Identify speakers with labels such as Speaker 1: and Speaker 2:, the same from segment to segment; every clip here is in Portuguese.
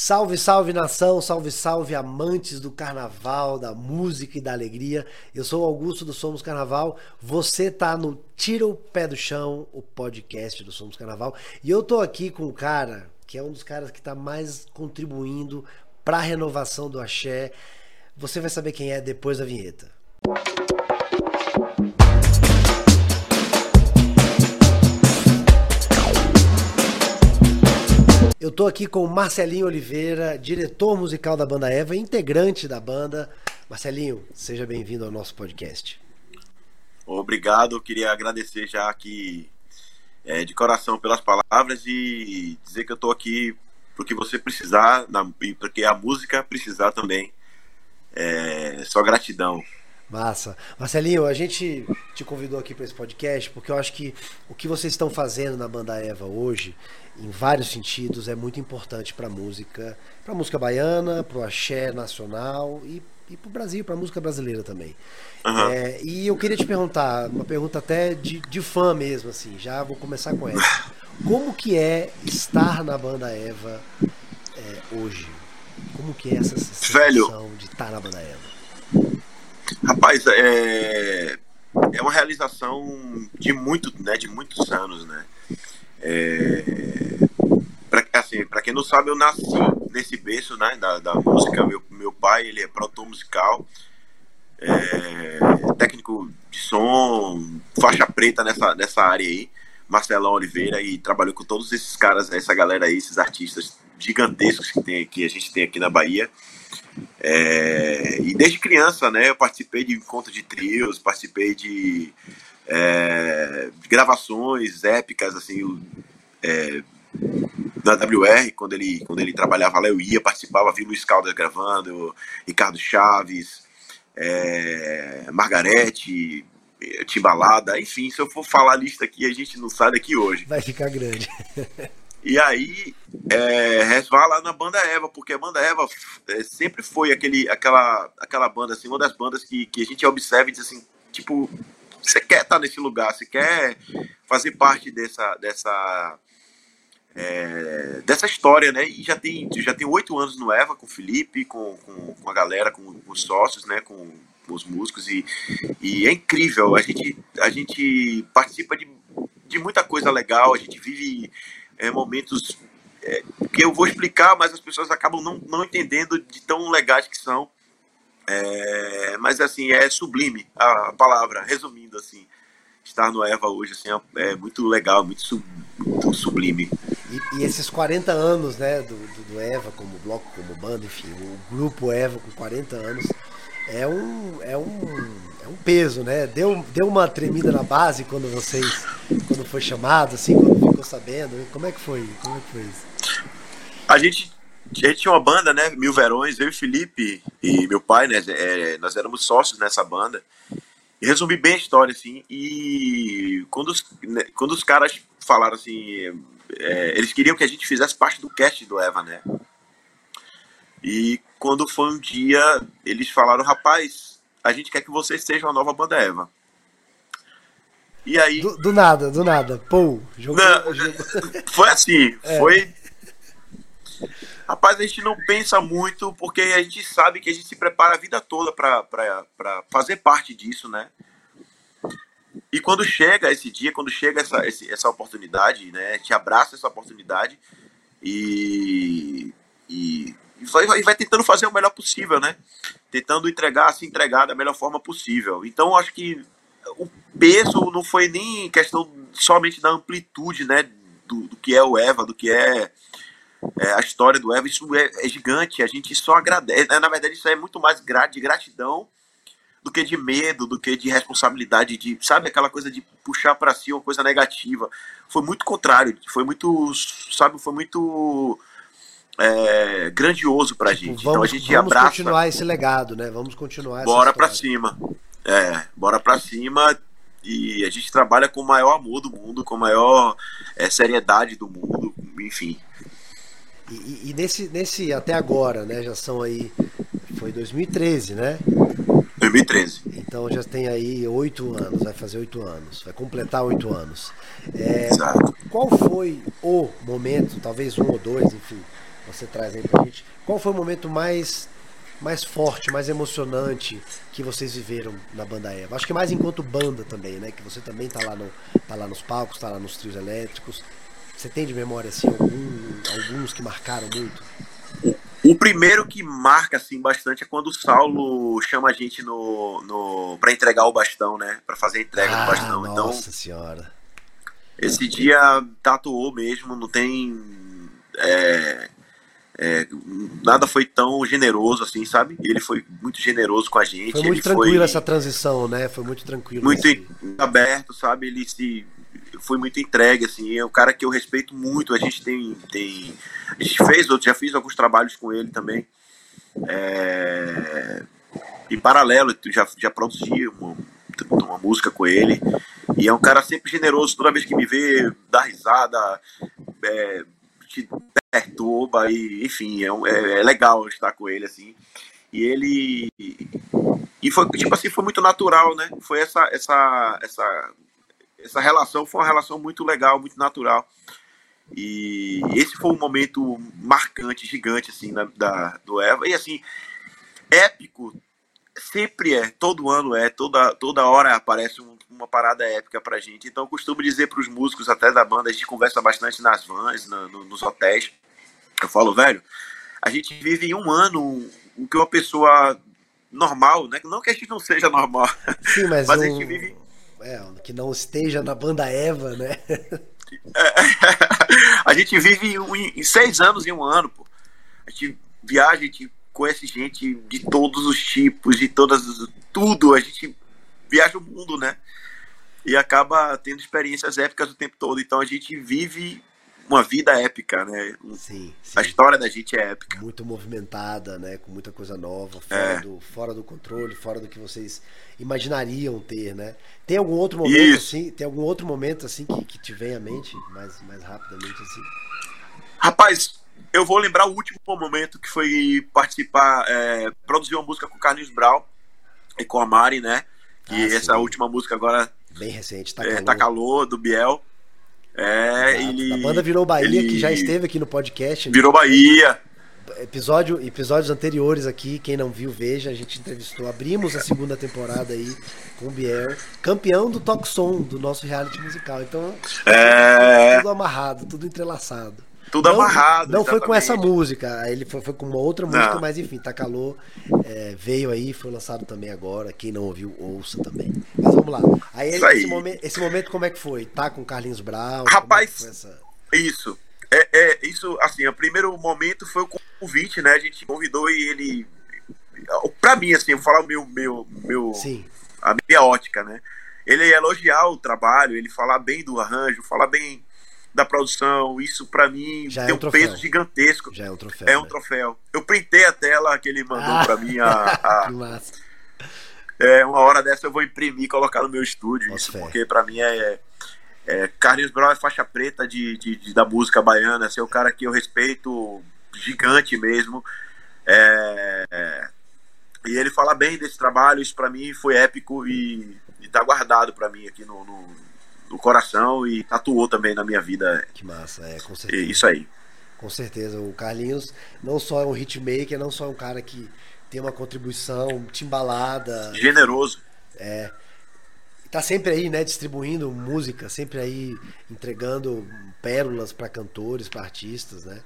Speaker 1: Salve, salve nação, salve, salve amantes do carnaval, da música e da alegria. Eu sou Augusto do Somos Carnaval. Você tá no Tira o Pé do Chão, o podcast do Somos Carnaval. E eu tô aqui com um cara que é um dos caras que tá mais contribuindo para a renovação do axé. Você vai saber quem é depois da vinheta. Eu tô aqui com o Marcelinho Oliveira, diretor musical da banda Eva, integrante da banda. Marcelinho, seja bem-vindo ao nosso podcast.
Speaker 2: Obrigado, eu queria agradecer já aqui é, de coração pelas palavras e dizer que eu tô aqui porque você precisar na, e porque a música precisar também. É, só gratidão.
Speaker 1: Massa. Marcelinho, a gente te convidou aqui para esse podcast porque eu acho que o que vocês estão fazendo na banda Eva hoje em vários sentidos, é muito importante para a música, para a música baiana, para o axé nacional e, e para o Brasil, para a música brasileira também. Uhum. É, e eu queria te perguntar, uma pergunta até de, de fã mesmo, assim, já vou começar com essa. Como que é estar na banda Eva é, hoje? Como que é essa sensação
Speaker 2: Velho,
Speaker 1: de estar na banda Eva?
Speaker 2: Rapaz, é, é uma realização de muito, né, de muitos anos, né? É, pra, assim, para quem não sabe, eu nasci nesse berço né, da, da música. Meu, meu pai ele é produtor musical, é, técnico de som, faixa preta nessa, nessa área aí. Marcelão Oliveira e trabalhou com todos esses caras, essa galera aí, esses artistas gigantescos que, tem, que a gente tem aqui na Bahia. É, e desde criança, né, eu participei de encontros de trios, participei de é, gravações épicas, assim, é, da WR, quando ele, quando ele trabalhava lá, eu ia, participava, vi Luiz Caldas gravando, Ricardo Chaves, é, Margarete, Timbalada, enfim, se eu for falar a lista aqui, a gente não sai daqui hoje.
Speaker 1: Vai ficar grande.
Speaker 2: E aí, é, resvala na banda Eva, porque a banda Eva é, sempre foi aquele, aquela, aquela banda, assim, uma das bandas que, que a gente observa e diz assim, tipo, você quer estar nesse lugar, você quer fazer parte dessa dessa é, dessa história, né? E já tem já tem oito anos no Eva com o Felipe, com, com, com a galera, com, com, os sócios, né? Com, com, os músicos e, e é incrível. A gente a gente participa de, de muita coisa legal. A gente vive é, momentos é, que eu vou explicar, mas as pessoas acabam não, não entendendo de tão legais que são. É, mas assim, é sublime a palavra, resumindo assim. Estar no Eva hoje assim, é, é muito legal, muito, sub, muito sublime.
Speaker 1: E, e, esses 40 anos né, do, do, do, Eva como bloco, como banda, enfim, o grupo Eva com 40 anos é um, é um, é um peso, né? Deu, deu uma tremida na base quando vocês, quando foi chamado, assim, quando ficou sabendo. Como é que foi? Como é que foi isso?
Speaker 2: A gente a gente tinha uma banda, né? Mil Verões, eu e Felipe e meu pai, né? É, nós éramos sócios nessa banda. E resumi bem a história, assim. E quando os, né, quando os caras falaram assim, é, eles queriam que a gente fizesse parte do cast do Eva, né? E quando foi um dia, eles falaram, rapaz, a gente quer que vocês sejam a nova banda Eva.
Speaker 1: E aí. Do, do nada, do nada. Pô, jogou,
Speaker 2: não, jogou. Foi assim, é. foi Rapaz, a gente não pensa muito porque a gente sabe que a gente se prepara a vida toda para fazer parte disso, né? E quando chega esse dia, quando chega essa, essa oportunidade, né? A gente abraça essa oportunidade e, e, e vai, vai tentando fazer o melhor possível, né? Tentando entregar, se entregar da melhor forma possível. Então, acho que o peso não foi nem questão somente da amplitude, né? Do, do que é o Eva, do que é é, a história do Eva, isso é, é, gigante, a gente só agradece. Né? Na verdade, isso é muito mais de gratidão do que de medo, do que de responsabilidade, de, sabe, aquela coisa de puxar para si uma coisa negativa. Foi muito contrário, foi muito, sabe, foi muito é, grandioso pra tipo, gente.
Speaker 1: Vamos, então a gente vamos abraça. continuar esse legado, né? Vamos continuar
Speaker 2: Bora para cima. É, bora para cima e a gente trabalha com o maior amor do mundo, com a maior é, seriedade do mundo, enfim.
Speaker 1: E, e, nesse, nesse até agora, né? Já são aí. Foi 2013, né?
Speaker 2: 2013.
Speaker 1: Então já tem aí oito anos, vai fazer oito anos, vai completar oito anos. É,
Speaker 2: Exato.
Speaker 1: Qual foi o momento, talvez um ou dois, enfim, você traz aí pra gente. Qual foi o momento mais mais forte, mais emocionante que vocês viveram na banda Eva? Acho que mais enquanto banda também, né? Que você também tá lá, no, tá lá nos palcos, tá lá nos trios elétricos. Você tem de memória assim algum, alguns que marcaram muito?
Speaker 2: O primeiro que marca assim bastante é quando o Saulo chama a gente no, no para entregar o bastão, né? Para fazer a entrega
Speaker 1: ah,
Speaker 2: do bastão.
Speaker 1: Nossa
Speaker 2: então,
Speaker 1: senhora.
Speaker 2: Esse dia tatuou mesmo, não tem é, é, nada foi tão generoso assim, sabe? Ele foi muito generoso com a gente.
Speaker 1: Foi muito tranquilo foi essa transição, né? Foi muito tranquilo.
Speaker 2: Muito assim. aberto, sabe? Ele se foi muito entregue, assim. É um cara que eu respeito muito. A gente tem, tem a gente fez, eu já fiz alguns trabalhos com ele também. É, em paralelo, já já produzi uma, uma música com ele. E é um cara sempre generoso. Toda vez que me vê, dá risada. É, te perturba e enfim é, é, é, legal estar com ele assim e ele e foi tipo assim foi muito natural né foi essa essa essa essa relação foi uma relação muito legal muito natural e esse foi um momento marcante gigante assim da, da do Eva e assim épico sempre é todo ano é toda toda hora aparece um, uma parada épica pra gente então eu costumo dizer para os músicos até da banda a gente conversa bastante nas vans na, no, nos hotéis eu falo, velho, a gente vive em um ano o que uma pessoa normal, né? Não que a gente não seja normal.
Speaker 1: Sim, mas, mas um... a gente vive. É, que não esteja na banda Eva, né?
Speaker 2: É, a gente vive em, seis anos em um ano, pô. A gente viaja, a gente conhece gente de todos os tipos, de todas. tudo. A gente viaja o mundo, né? E acaba tendo experiências épicas o tempo todo. Então a gente vive uma vida épica, né?
Speaker 1: Sim, sim,
Speaker 2: A história da gente é épica.
Speaker 1: Muito movimentada, né? Com muita coisa nova, fora, é. do, fora do controle, fora do que vocês imaginariam ter, né? Tem algum outro momento Isso. assim? Tem algum outro momento assim que, que te vem à mente mais, mais rapidamente assim?
Speaker 2: Rapaz, eu vou lembrar o último momento que foi participar, é, produzir uma música com o Carlinhos Brau e com a Mari, né? E ah, essa última música agora.
Speaker 1: Bem recente,
Speaker 2: tá, é, calor. tá calor, do Biel. É, ele.
Speaker 1: A banda virou Bahia, ele... que já esteve aqui no podcast.
Speaker 2: Né? Virou Bahia.
Speaker 1: Episódio, episódios anteriores aqui, quem não viu, veja, a gente entrevistou, abrimos a segunda temporada aí com o Biel, campeão do Som, do nosso reality musical. Então,
Speaker 2: é...
Speaker 1: tudo amarrado, tudo entrelaçado.
Speaker 2: Tudo não, amarrado.
Speaker 1: Não exatamente. foi com essa música, ele foi, foi com uma outra música, não. mas enfim, tá calor. É, veio aí, foi lançado também agora. Quem não ouviu, ouça também. Mas vamos lá. Aí, esse, aí. Momento, esse momento, como é que foi? Tá com Carlinhos Brown?
Speaker 2: É Rapaz, é essa... isso. É, é, isso, assim, o primeiro momento foi o convite, né? A gente convidou e ele. Pra mim, assim, eu vou falar o meu, meu, meu.
Speaker 1: Sim.
Speaker 2: A minha ótica, né? Ele elogiar o trabalho, ele falar bem do arranjo, falar bem da produção. Isso para mim
Speaker 1: Já
Speaker 2: tem
Speaker 1: é um,
Speaker 2: um peso gigantesco.
Speaker 1: Já é um troféu.
Speaker 2: É um né? troféu. Eu printei a tela que ele mandou ah, para mim. A, a... É, uma hora dessa eu vou imprimir e colocar no meu estúdio. Nossa isso, fé. porque para mim é, é, Carlinhos Brown é faixa preta de, de, de, da música baiana. Assim, é um cara que eu respeito gigante mesmo. É, é, e ele fala bem desse trabalho, isso para mim foi épico e, e tá guardado para mim aqui no, no, no coração e tatuou também na minha vida.
Speaker 1: Que massa, é, com certeza.
Speaker 2: Isso aí.
Speaker 1: Com certeza. O Carlinhos não só é um hitmaker, não só é um cara que tem uma contribuição timbalada.
Speaker 2: Generoso.
Speaker 1: É. Tá sempre aí, né, distribuindo música, sempre aí entregando pérolas para cantores, para artistas, né?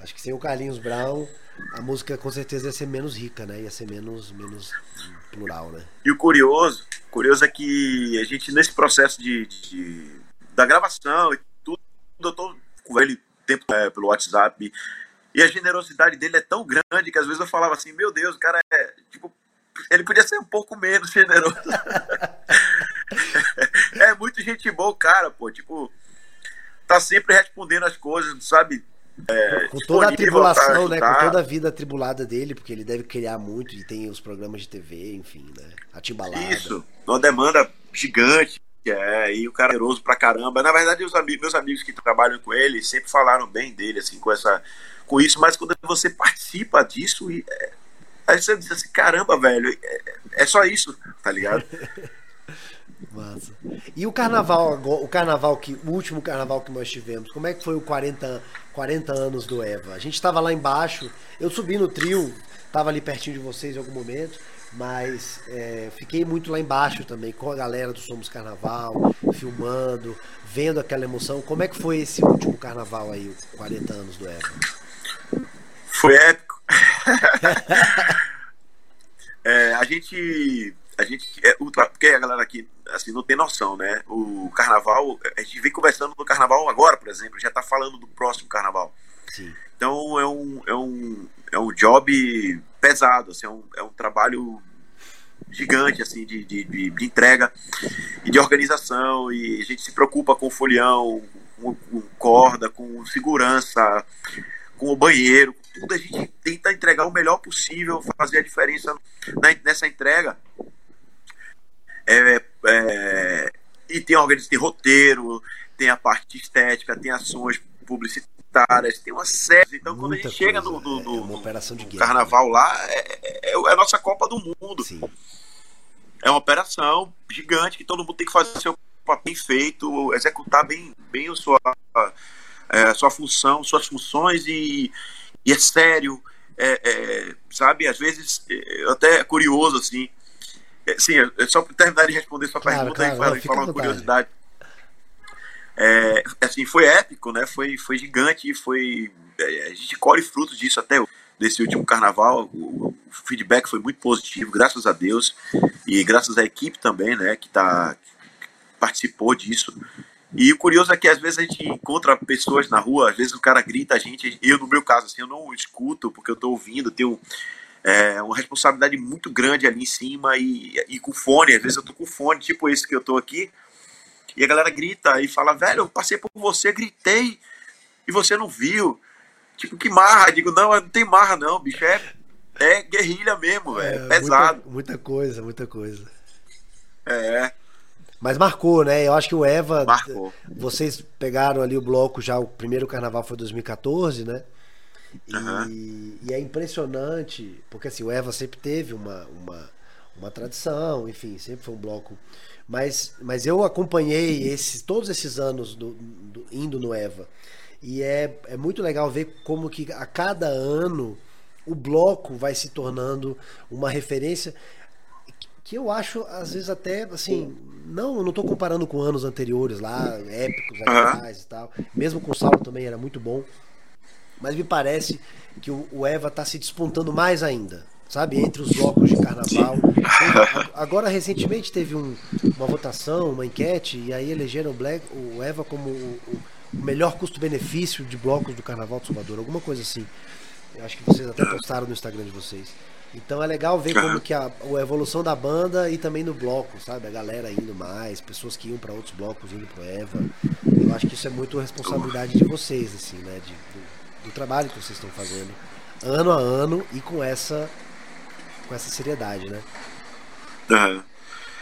Speaker 1: Acho que sem o Carlinhos Brown, a música com certeza ia ser menos rica, né? Ia ser menos, menos plural, né?
Speaker 2: E o curioso, curioso é que a gente, nesse processo de, de da gravação e tudo, eu tô com ele tempo é, pelo WhatsApp. E a generosidade dele é tão grande que às vezes eu falava assim, meu Deus, o cara é, tipo, ele podia ser um pouco menos generoso. é muito gente boa, cara, pô, tipo, tá sempre respondendo as coisas, sabe?
Speaker 1: É, com toda a tribulação, né? Com toda a vida atribulada dele, porque ele deve criar muito e tem os programas de TV, enfim, né? A timbalada.
Speaker 2: Isso, uma demanda gigante. É, e o cara é pra caramba. Na verdade, os amigos, meus amigos que trabalham com ele sempre falaram bem dele, assim, com, essa, com isso, mas quando você participa disso, e, é, aí você diz assim, caramba, velho, é, é só isso, tá ligado?
Speaker 1: Massa. E o carnaval, o carnaval que, o último carnaval que nós tivemos, como é que foi o 40, 40 anos do Eva? A gente estava lá embaixo, eu subi no trio, estava ali pertinho de vocês em algum momento, mas é, fiquei muito lá embaixo também, com a galera do Somos Carnaval, filmando, vendo aquela emoção. Como é que foi esse último carnaval aí, 40 anos do Eva?
Speaker 2: Foi épico. é, a gente. A gente. É, porque a galera aqui assim, não tem noção, né? O carnaval. A gente vem conversando do carnaval agora, por exemplo, já tá falando do próximo carnaval. Sim. Então é um, é um, é um job pesado, assim, é, um, é um trabalho gigante assim de, de, de, de, entrega e de organização e a gente se preocupa com o folião, com, com corda, com segurança, com o banheiro, tudo a gente tenta entregar o melhor possível, fazer a diferença nessa entrega. É, é, e tem organização, tem roteiro, tem a parte estética, tem ações publicitárias, tem uma série. Então, Muita quando a gente coisa. chega no, no, no, é uma operação de guerra, carnaval né? lá, é, é, é, a nossa Copa do Mundo. Sim. É uma operação gigante que todo mundo tem que fazer seu papel feito, executar bem, bem a sua, é, sua função, suas funções e, e é sério, é, é, sabe? Às vezes, é, até curioso, assim. É, sim, só para terminar de responder sua claro, pergunta claro, e falar uma curiosidade. É, assim, foi épico, né? Foi, foi gigante e foi. a gente colhe frutos disso até desse último carnaval. O, o, feedback foi muito positivo, graças a Deus e graças à equipe também, né? Que tá que participou disso. E o curioso é que às vezes a gente encontra pessoas na rua, às vezes o cara grita a gente, eu no meu caso, assim, eu não escuto porque eu tô ouvindo, tenho é, uma responsabilidade muito grande ali em cima e, e com fone, às vezes eu tô com fone, tipo esse que eu tô aqui, e a galera grita e fala, velho, eu passei por você, gritei, e você não viu. Tipo, que marra? Digo, não, não tem marra não, bicho, é, é guerrilha mesmo, velho, é, pesado.
Speaker 1: Muita, muita coisa, muita coisa.
Speaker 2: É,
Speaker 1: mas marcou, né? Eu acho que o Eva.
Speaker 2: Marcou.
Speaker 1: Vocês pegaram ali o bloco já, o primeiro carnaval foi 2014, né? E, uhum. e, é impressionante, porque assim, o Eva sempre teve uma, uma, uma tradição, enfim, sempre foi um bloco. Mas, mas eu acompanhei esses, todos esses anos do, do, indo no Eva. E é, é muito legal ver como que a cada ano o bloco vai se tornando uma referência que eu acho, às vezes, até assim, não, não tô comparando com anos anteriores lá, épicos atrás uhum. e tal. Mesmo com o Saulo também era muito bom. Mas me parece que o, Eva tá se despontando mais ainda, sabe? Entre os blocos de carnaval. Agora, recentemente, teve um, uma votação, uma enquete, e aí elegeram o, Black, o Eva como o, o melhor custo-benefício de blocos do Carnaval de Salvador, alguma coisa assim. Eu acho que vocês até postaram no Instagram de vocês. Então é legal ver como que a, a, evolução da banda e também no bloco, sabe? A galera indo mais, pessoas que iam para outros blocos indo pro Eva. Eu acho que isso é muito responsabilidade de vocês, assim, né? De, do, do, trabalho que vocês estão fazendo ano a ano e com essa com essa seriedade, né?
Speaker 2: Uhum.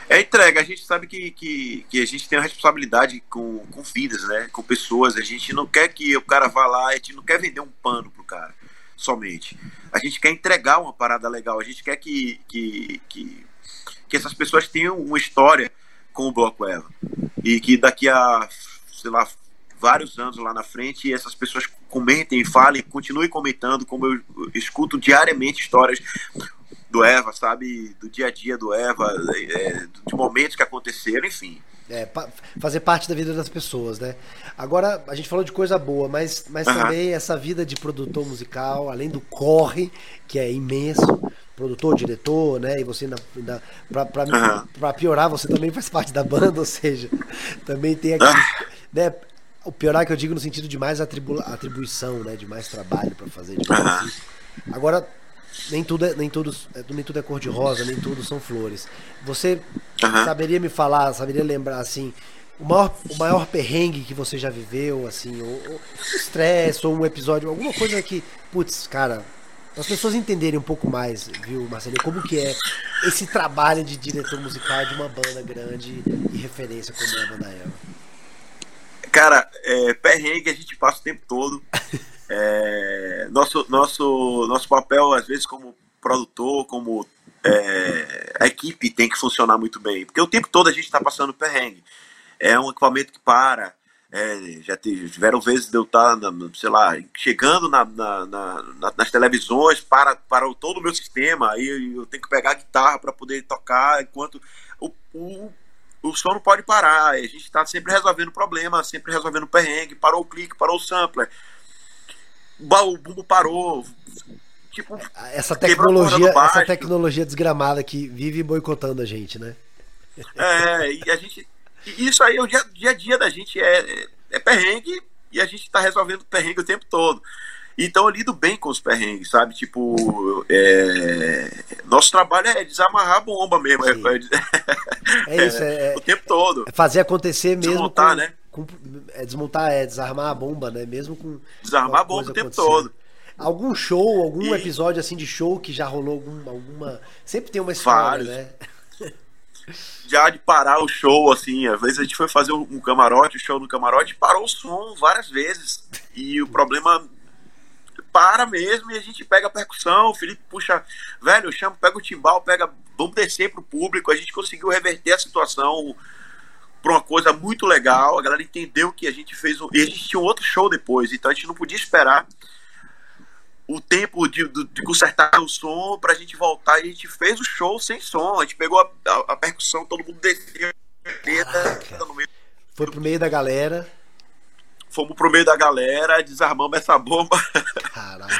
Speaker 2: É entrega, a gente sabe que, que, que a gente tem uma responsabilidade com, com vidas, né? Com pessoas. A gente não quer que o cara vá lá, a gente não quer vender um pano pro cara somente. A gente quer entregar uma parada legal, a gente quer que, que, que, que essas pessoas tenham uma história com o Bloco Eva. E que daqui a, sei lá, vários anos lá na frente, essas pessoas comentem, falem, continuem comentando, como eu escuto diariamente histórias do Eva, sabe? Do dia a dia do Eva, é, de momentos que aconteceram, enfim.
Speaker 1: É, fazer parte da vida das pessoas, né? Agora, a gente falou de coisa boa, mas, mas uhum. também essa vida de produtor musical, além do corre, que é imenso, produtor, diretor, né? E você ainda, ainda pra, pra, uhum. pra, piorar, você também faz parte da banda, ou seja, também tem aqui. Uhum. Né, o piorar que eu digo no sentido de mais atribu atribuição, né? De mais trabalho para fazer. Assim. Agora, nem tudo é, nem tudo, é, nem tudo é cor de rosa, nem tudo são flores. Você uhum. saberia me falar, saberia lembrar assim, o maior, o maior perrengue que você já viveu, assim, ou, ou estresse, ou um episódio, alguma coisa que, putz, cara, para as pessoas entenderem um pouco mais, viu, Marcelinho, como que é esse trabalho de diretor musical de uma banda grande e referência como é a banda Eva.
Speaker 2: Cara, é, perrengue a gente passa o tempo todo. É, nosso, nosso, nosso papel, às vezes, como produtor, como é, a equipe tem que funcionar muito bem, porque o tempo todo a gente está passando perrengue. É um equipamento que para, é, já tiveram vezes de eu estar, tá sei lá, chegando na, na, na, nas televisões para, para todo o meu sistema, aí eu tenho que pegar a guitarra para poder tocar, enquanto o, o, o som não pode parar, a gente está sempre resolvendo problema, sempre resolvendo perrengue, parou o clique, parou o sampler, o bumbo parou,
Speaker 1: tipo, essa tecnologia, essa tecnologia desgramada que vive boicotando a gente, né?
Speaker 2: É, e a gente. Isso aí, o dia, dia a dia da gente é, é perrengue e a gente tá resolvendo perrengue o tempo todo. Então eu lido bem com os perrengues, sabe? Tipo, é... nosso trabalho é desamarrar a bomba mesmo. É,
Speaker 1: é, isso, é,
Speaker 2: o tempo todo.
Speaker 1: É fazer acontecer mesmo.
Speaker 2: Desmontar, com, né?
Speaker 1: Com, é desmontar, é desarmar a bomba, né? Mesmo com.
Speaker 2: Desarmar a bomba o tempo todo.
Speaker 1: Algum show, algum e... episódio assim de show que já rolou alguma. alguma... Sempre tem uma história, Vários. né?
Speaker 2: já de parar o show, assim, às vezes a gente foi fazer um camarote, o show no camarote, parou o som várias vezes. E o problema para mesmo e a gente pega a percussão, o Felipe puxa, velho, eu chamo, pega o timbal, pega, vamos descer pro público, a gente conseguiu reverter a situação para uma coisa muito legal, a galera entendeu que a gente fez um, e a gente tinha um outro show depois, então a gente não podia esperar o tempo de, de, consertar o som pra gente voltar. E a gente fez o show sem som. A gente pegou a, a, a percussão, todo mundo desceu.
Speaker 1: Foi pro meio da galera.
Speaker 2: Fomos pro meio da galera, desarmamos essa bomba. Caraca.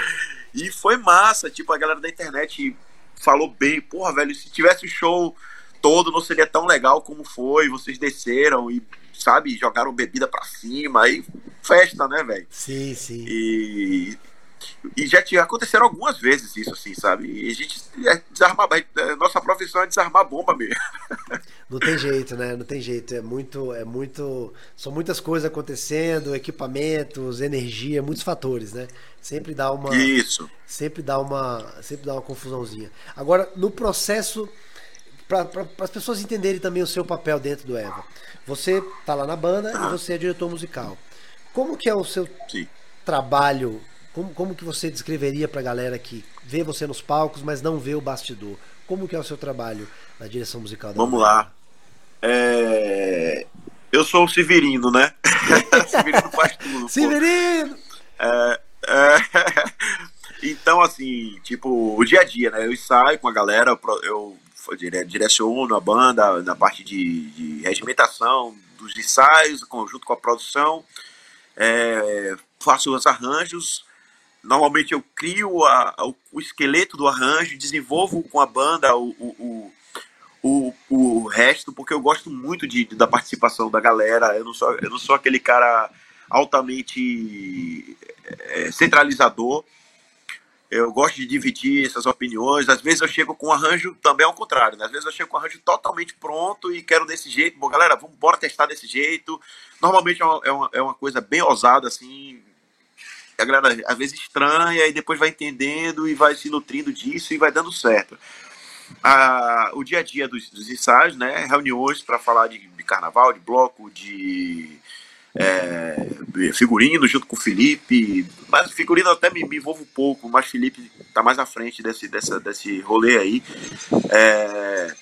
Speaker 2: e foi massa. Tipo, a galera da internet falou bem. Porra, velho, se tivesse o show todo, não seria tão legal como foi. Vocês desceram e, sabe, jogaram bebida pra cima. Aí, festa, né, velho?
Speaker 1: Sim, sim.
Speaker 2: E e já tinha aconteceram algumas vezes isso, assim, sabe? E a gente é desarmar. É, nossa profissão é desarmar bomba mesmo.
Speaker 1: Não tem jeito, né? Não tem jeito. É muito. É muito. São muitas coisas acontecendo, equipamentos, energia, muitos fatores, né? Sempre dá uma.
Speaker 2: Isso.
Speaker 1: Sempre dá uma. Sempre dá uma confusãozinha. Agora, no processo. Para as pessoas entenderem também o seu papel dentro do Eva. Você tá lá na banda ah. e você é diretor musical. Como que é o seu Sim. trabalho como, como que você descreveria para a galera que vê você nos palcos, mas não vê o bastidor? Como que é o seu trabalho na direção musical?
Speaker 2: Vamos lá. É... Eu sou o Severino, né?
Speaker 1: Severino faz tudo. Severino!
Speaker 2: É, é... Então, assim, tipo, o dia a dia, né? Eu ensaio com a galera, eu direciono a banda na parte de, de regimentação dos ensaios, conjunto com a produção, é, faço os arranjos, Normalmente eu crio a, a, o esqueleto do arranjo, desenvolvo com a banda o, o, o, o, resto, porque eu gosto muito de, da participação da galera. Eu não sou, eu não sou aquele cara altamente é, centralizador. Eu gosto de dividir essas opiniões. Às vezes eu chego com um arranjo também ao contrário. Né? Às vezes eu chego com um arranjo totalmente pronto e quero desse jeito. Bom, galera, vamos bora testar desse jeito. Normalmente é uma, é uma, é coisa bem ousada, assim a galera às vezes estranha e depois vai entendendo e vai se nutrindo disso e vai dando certo. O dia a dia dos, dos ensaios, né? Reuniões para falar de, de, carnaval, de bloco, de é, figurino junto com o Felipe. Mas figurino até me, me envolvo um pouco, mas Felipe tá mais à frente desse, dessa, desse rolê aí. É,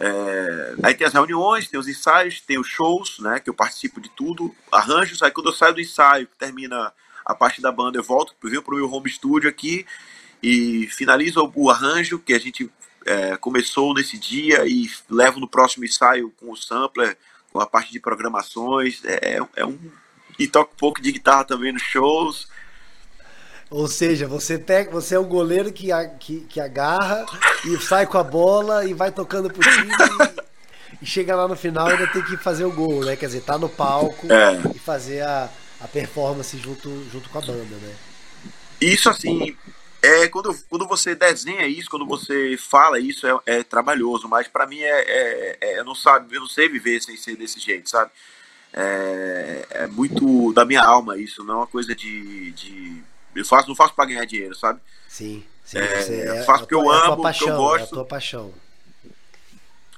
Speaker 2: é, aí tem as reuniões, tem os ensaios, tem os shows, né? Que eu participo de tudo, arranjos. Aí quando eu saio do ensaio, que termina a parte da banda eu volto, venho para o meu home studio aqui e finalizo o arranjo que a gente é, começou nesse dia e levo no próximo ensaio com o sampler, com a parte de programações. É, é um. E toco um pouco de guitarra também nos shows.
Speaker 1: Ou seja, você pega, você é o goleiro que, que, que agarra e sai com a bola e vai tocando pro time e, e chega lá no final e ainda tem que fazer o gol, né? Quer dizer, tá no palco é. e fazer a, a performance junto, junto com a banda, né?
Speaker 2: Isso assim, é quando, quando você desenha isso, quando você fala isso, é, é trabalhoso, mas para mim é, é, é, eu não sabe, eu não sei viver sem ser desse jeito, sabe? É, é muito da minha alma isso, não é uma coisa de, de eu faço, não faço para ganhar dinheiro, sabe?
Speaker 1: Sim, sim.
Speaker 2: É, eu faço porque eu é amo, porque eu gosto. É a
Speaker 1: tua paixão.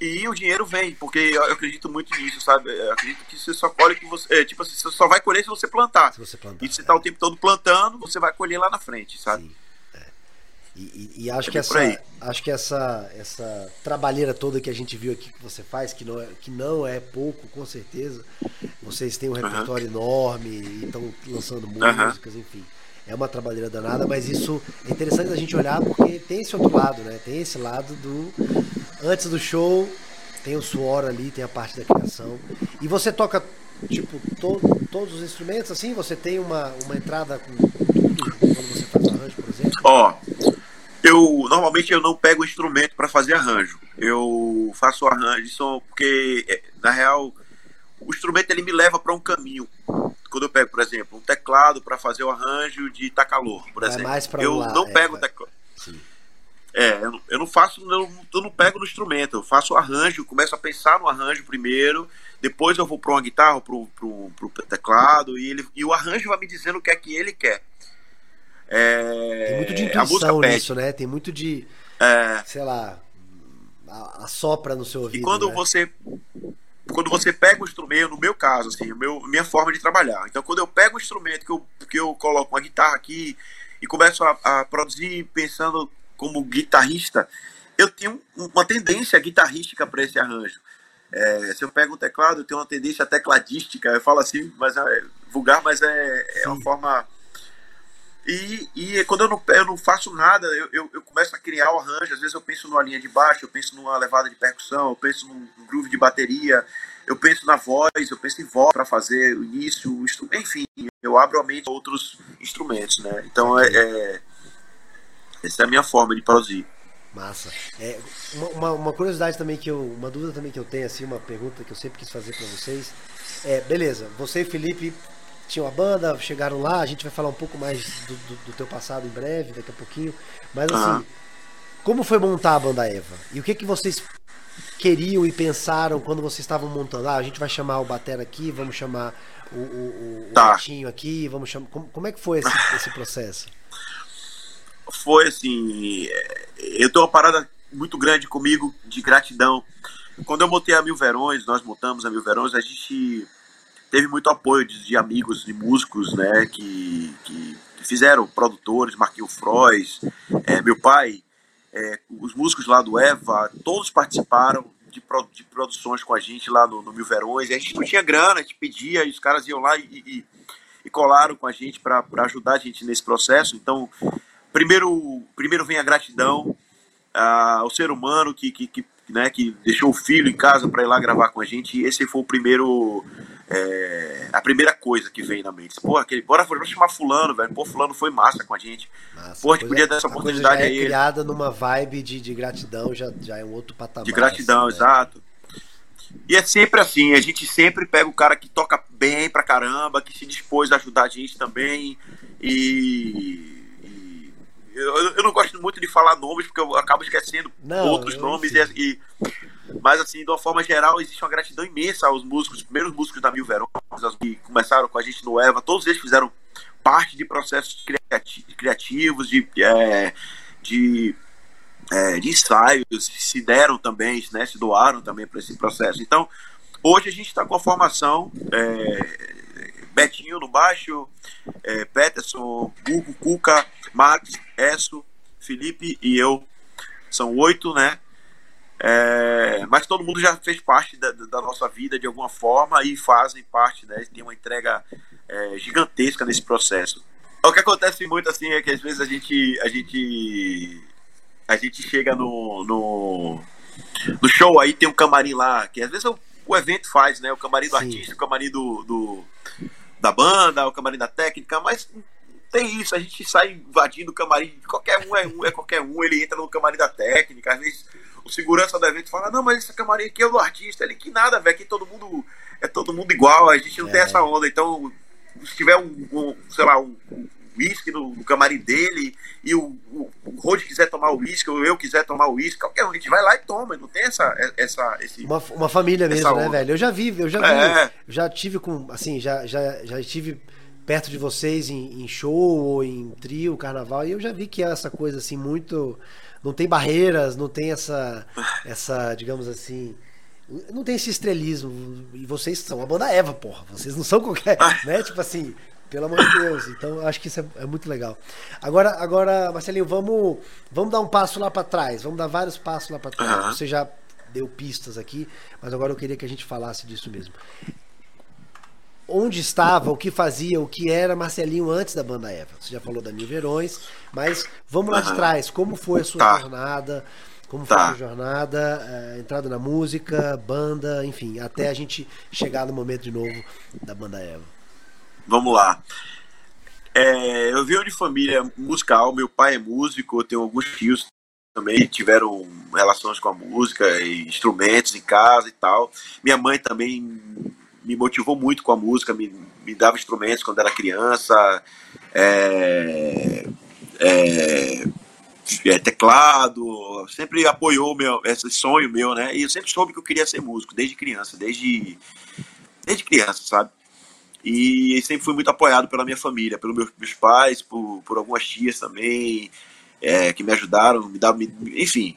Speaker 2: E o dinheiro vem, porque eu acredito muito nisso, sabe? Eu acredito que você só colhe que você. É, tipo assim, você só vai colher se você plantar.
Speaker 1: Se você plantar.
Speaker 2: E se você tá é. o tempo todo plantando, você vai colher lá na frente, sabe? Sim. É.
Speaker 1: E, e, e acho, que essa, acho que essa, essa trabalheira toda que a gente viu aqui que você faz, que não é, que não é pouco, com certeza. Vocês têm um repertório uhum. enorme e estão lançando músicas, uhum. enfim. É uma trabalheira danada, mas isso é interessante a gente olhar porque tem esse outro lado, né? Tem esse lado do. Antes do show, tem o suor ali, tem a parte da criação. E você toca, tipo, to, todos os instrumentos assim? Você tem uma, uma entrada com tudo quando você faz arranjo, por exemplo?
Speaker 2: Ó, eu normalmente eu não pego instrumento para fazer arranjo. Eu faço arranjo porque é, na real o instrumento ele me leva para um caminho. Quando eu pego, por exemplo, um teclado para fazer o arranjo de tá calor, por exemplo. eu não é, pego o teclado. É, eu não, eu não faço, eu não, eu não pego no instrumento, eu faço o arranjo, começo a pensar no arranjo primeiro, depois eu vou para uma guitarra, para o teclado, e, ele, e o arranjo vai me dizendo o que é que ele quer.
Speaker 1: É, Tem muito de intuição nisso, né? Tem muito de, é, sei lá, assopra no seu ouvido.
Speaker 2: E quando
Speaker 1: né?
Speaker 2: você quando você pega o instrumento, no meu caso, assim, meu, minha forma de trabalhar. Então, quando eu pego o instrumento, que eu, que eu coloco uma guitarra aqui e começo a, a produzir pensando como guitarrista, eu tenho uma tendência guitarrística para esse arranjo. É, se eu pego um teclado, eu tenho uma tendência tecladística. Eu falo assim, mas é vulgar, mas é, é uma forma e, e quando eu não, eu não faço nada, eu, eu, eu, começo a criar o arranjo. Às vezes eu penso numa linha de baixo, eu penso numa levada de percussão, eu penso num groove de bateria, eu penso na voz, eu penso em voz para fazer o início, o enfim, eu abro a mente a outros instrumentos, né? Então é, é, essa é a minha forma de produzir.
Speaker 1: Massa. É, uma, uma, curiosidade também que eu, uma dúvida também que eu tenho, assim, uma pergunta que eu sempre quis fazer para vocês. É, beleza, você e Felipe tinham a banda, chegaram lá, a gente vai falar um pouco mais do, do, do teu passado em breve, daqui a pouquinho. Mas assim, uhum. como foi montar a banda Eva? E o que que vocês queriam e pensaram quando vocês estavam montando? Ah, a gente vai chamar o Batera aqui, vamos chamar o, o, o tá. aqui, vamos chamar. Como, como é que foi esse, esse processo?
Speaker 2: Foi assim, eu tenho uma parada muito grande comigo de gratidão. Quando eu montei a Mil Verões, nós montamos a Mil Verões, a gente teve muito apoio de, de amigos de músicos, né, que, que, fizeram, produtores, Marquinhos Frois, é, meu pai, é, os músicos lá do Eva, todos participaram de, de produções com a gente lá no, no, Mil Verões, e a gente não tinha grana, a gente pedia, e os caras iam lá e, e, e colaram com a gente para ajudar a gente nesse processo, então, primeiro, primeiro vem a gratidão ao ser humano que, que, que, né, que deixou o filho em casa para ir lá gravar com a gente, e esse foi o primeiro é, a primeira coisa que vem na mente. Pô, aquele, bora, bora chamar fulano, velho. Pô, fulano foi massa com a gente. Massa, Pô, a gente podia dar essa oportunidade
Speaker 1: já
Speaker 2: é aí.
Speaker 1: criada numa vibe de, de gratidão, já, já é um outro patamar.
Speaker 2: De gratidão, assim, né? exato. E é sempre assim, a gente sempre pega o cara que toca bem pra caramba, que se dispôs a ajudar a gente também. E. eu, eu, não gosto muito de falar nomes, porque eu acabo esquecendo não, outros nomes. E, e, mas, assim, de uma forma geral, existe uma gratidão imensa aos músicos, os primeiros músicos da Mil Verões, que começaram com a gente no Eva, todos eles fizeram parte de processos criativos, de, é, de, é, de ensaios, se deram também, né, se doaram também para esse processo. Então, hoje a gente está com a formação. É, Betinho no baixo, é, Peterson, Hugo, Cuca, Max, Esso, Felipe e eu. São oito, né? É, mas todo mundo já fez parte da, da, nossa vida de alguma forma e fazem parte, né? Tem uma entrega é, gigantesca nesse processo. O que acontece muito assim é que às vezes a gente a gente a gente chega no, no, no show aí tem um camarim lá que às vezes o, o evento faz, né? O camarim do Sim. artista, o camarim do, do da banda, o camarim da técnica, mas tem isso, a gente sai invadindo o camarim, qualquer um é, um é qualquer um, ele entra no camarim da técnica, às vezes o segurança do evento fala, não, mas esse camarim aqui é o do artista. Ele, que nada, velho, aqui todo mundo é todo mundo igual, a gente não é. tem essa onda. Então, se tiver um, um sei lá, um uísque no, no, camarim dele e o, o, o Rod quiser tomar o uísque ou eu quiser tomar o uísque, qualquer um, a gente vai lá e toma, não tem essa. essa esse,
Speaker 1: uma, uma família mesmo, né, velho? Eu já vi, eu já vi, é. já tive com, assim, já, já, já estive perto de vocês em, em show ou em trio, carnaval, e eu já vi que é essa coisa assim muito não tem barreiras, não tem essa, essa, digamos assim, não tem esse estrelismo. E vocês são a banda Eva, porra. Vocês não são qualquer, né? Tipo assim, Pelo amor de Deus. Então, acho que isso é, é, muito legal. Agora, agora, Marcelinho, vamos, vamos dar um passo lá para trás. Vamos dar vários passos lá para trás. Uhum. Você já deu pistas aqui, mas agora eu queria que a gente falasse disso mesmo. Onde estava, o que fazia, o que era Marcelinho antes da banda Eva? Você já falou da Mil Verões, mas vamos lá de trás. Como foi a sua tá. jornada? Como foi tá. a jornada, é, entrada na música, banda, enfim, até a gente chegar no momento de novo da banda Eva.
Speaker 2: Vamos lá. É, eu venho de família musical, meu pai é músico, eu tenho alguns tios também tiveram relações com a música, instrumentos em casa e tal. Minha mãe também me motivou muito com a música, me, me dava instrumentos quando era criança, é, é, é, teclado, sempre apoiou meu, esse sonho meu, né? E eu sempre soube que eu queria ser músico, desde criança, desde, desde criança, sabe? E sempre fui muito apoiado pela minha família, pelos meus, meus pais, por, por algumas tias também, é, que me ajudaram, me davam, enfim.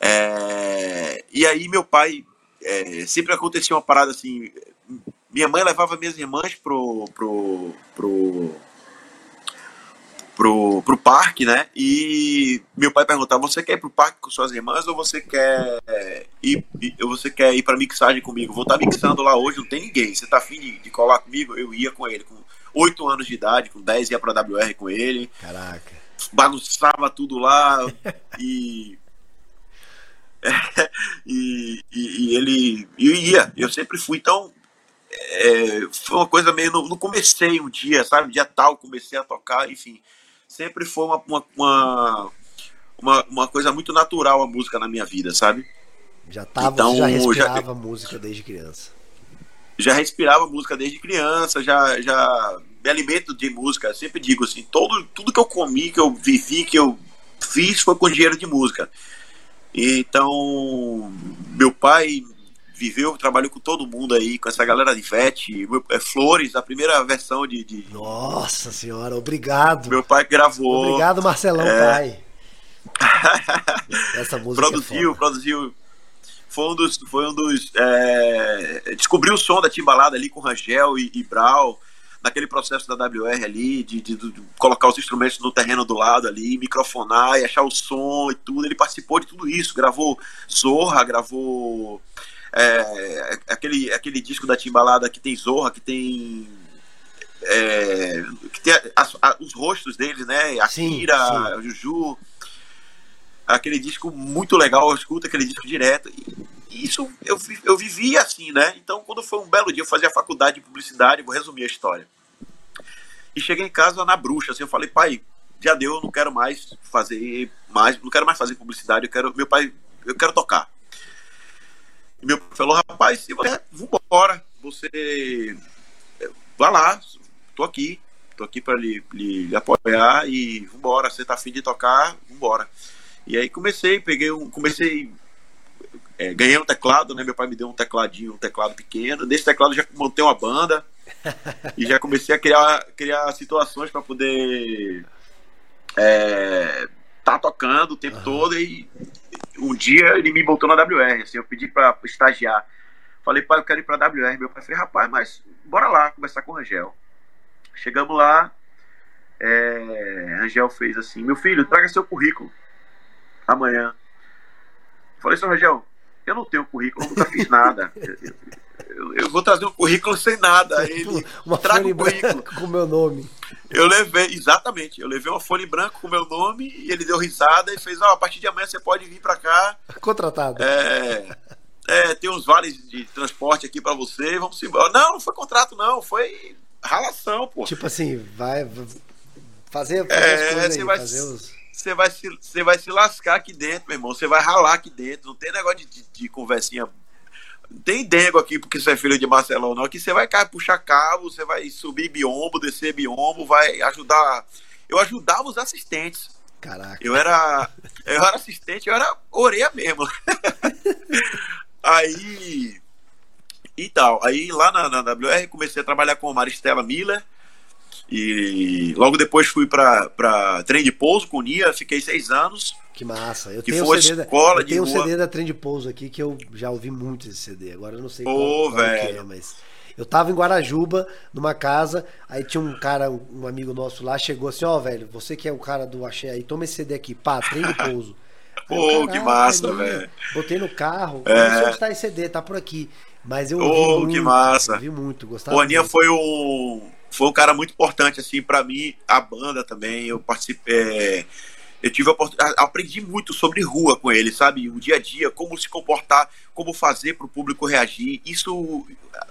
Speaker 2: É, e aí meu pai é, sempre acontecia uma parada assim. Minha mãe levava minhas irmãs pro, pro, pro, pro, pro parque, né? E meu pai perguntava: você quer ir pro parque com suas irmãs ou você quer ir, você quer ir pra mixagem comigo? Vou estar tá mixando lá hoje, não tem ninguém. Você tá afim de, de colar comigo? Eu ia com ele, com 8 anos de idade, com 10 ia pra WR com ele.
Speaker 1: Caraca.
Speaker 2: Bagunçava tudo lá e e, e, e, ele eu ia, eu sempre fui então é, foi uma coisa meio no, no comecei um dia, sabe, dia tal comecei a tocar, enfim, sempre foi uma, uma, uma, uma, uma coisa muito natural a música na minha vida, sabe?
Speaker 1: Já tava, então, já respirava já, música desde criança.
Speaker 2: Já respirava música desde criança, já, já me alimento de música, sempre digo assim, todo, tudo que eu comi, que eu vivi, que eu fiz foi com dinheiro de música. Então, meu pai viveu, trabalhou com todo mundo aí, com essa galera de Ivete, é, Flores, a primeira versão de, de,
Speaker 1: Nossa senhora, obrigado.
Speaker 2: Meu pai gravou.
Speaker 1: Obrigado, Marcelão é... pai.
Speaker 2: essa música é produziu, é produziu. Foi um dos. Foi um dos é... Descobriu o som da Timbalada ali com Rangel e, e Brau naquele processo da WR ali, de, de, de, colocar os instrumentos no terreno do lado ali, microfonar e achar o som e tudo. Ele participou de tudo isso, gravou Zorra, gravou é, aquele, aquele disco da Timbalada que tem Zorra, que tem. É, que tem as, a, os rostos deles, né? A Kira, a Juju. Aquele disco muito legal, eu escuto aquele disco direto. E isso eu, eu vivi assim, né? Então, quando foi um belo dia, eu fazia faculdade de publicidade, vou resumir a história. E cheguei em casa na bruxa, assim, eu falei, pai, já deu, eu não quero mais fazer mais, não quero mais fazer publicidade, eu quero, meu pai, eu quero tocar. E meu pai falou, rapaz, se você, vambora, você vai lá, tô aqui, tô aqui para lhe, lhe, lhe, apoiar e vambora, você tá afim de tocar, vambora. E aí comecei, peguei um, comecei é, ganhei um teclado, né? Meu pai me deu um tecladinho, um teclado pequeno. Nesse teclado já montei uma banda e já comecei a criar, criar situações para poder é, tá tocando o tempo uhum. todo. E um dia ele me botou na WR. Assim, eu pedi para estagiar. Falei, pai, eu quero ir para WR. Meu pai falou, rapaz, mas bora lá conversar com o Rangel. Chegamos lá. É, Rangel fez assim: Meu filho, traga seu currículo amanhã. Falei, seu Rangel, eu não tenho currículo, nunca fiz nada. Eu, eu, vou trazer um currículo sem nada. Ele
Speaker 1: uma traga folha um currículo com meu nome.
Speaker 2: Eu levei, exatamente, eu levei uma folha em branco com meu nome e ele deu risada e fez: Ó, oh, a partir de amanhã você pode vir para cá.
Speaker 1: Contratado.
Speaker 2: É, é, tem uns vales de transporte aqui para você, vamos embora. Não, não foi contrato, não, foi ralação, pô.
Speaker 1: Tipo assim, vai fazer, fazer é, as coisas aí, vai, fazer os
Speaker 2: você vai, se, você vai se lascar aqui dentro, meu irmão. Você vai ralar aqui dentro. Não tem negócio de, de, de conversinha. Não tem dengo aqui porque você é filho de Marcelão, não. Aqui você vai puxar cabo, você vai subir biombo, descer biombo, vai ajudar. Eu ajudava os assistentes.
Speaker 1: Caraca.
Speaker 2: Eu era, eu era assistente, eu era orelha mesmo. aí. E tal. Aí lá na, na WR comecei a trabalhar com a Maristela Miller e logo depois fui para trem de pouso com o Nia, fiquei seis anos.
Speaker 1: Que massa. Eu que tenho foi CD escola da, eu tenho um CD da trem de pouso aqui que eu já ouvi muito esse CD. Agora eu não sei
Speaker 2: Pô, qual, qual é, mas
Speaker 1: Eu tava em Guarajuba, numa casa, aí tinha um cara, um amigo nosso lá, chegou assim, ó, oh, velho, você que é o cara do Axé aí, toma esse CD aqui, pá, trem de pouso.
Speaker 2: Pô, que massa, velho.
Speaker 1: Botei no carro, é. onde está esse CD, tá por aqui. Mas eu
Speaker 2: oh, muito, que massa.
Speaker 1: vi muito, gostava
Speaker 2: O Aninha foi um, foi um cara muito importante, assim, para mim, a banda também, eu participei... É, eu tive aprendi muito sobre rua com ele, sabe? O dia a dia, como se comportar, como fazer para o público reagir. Isso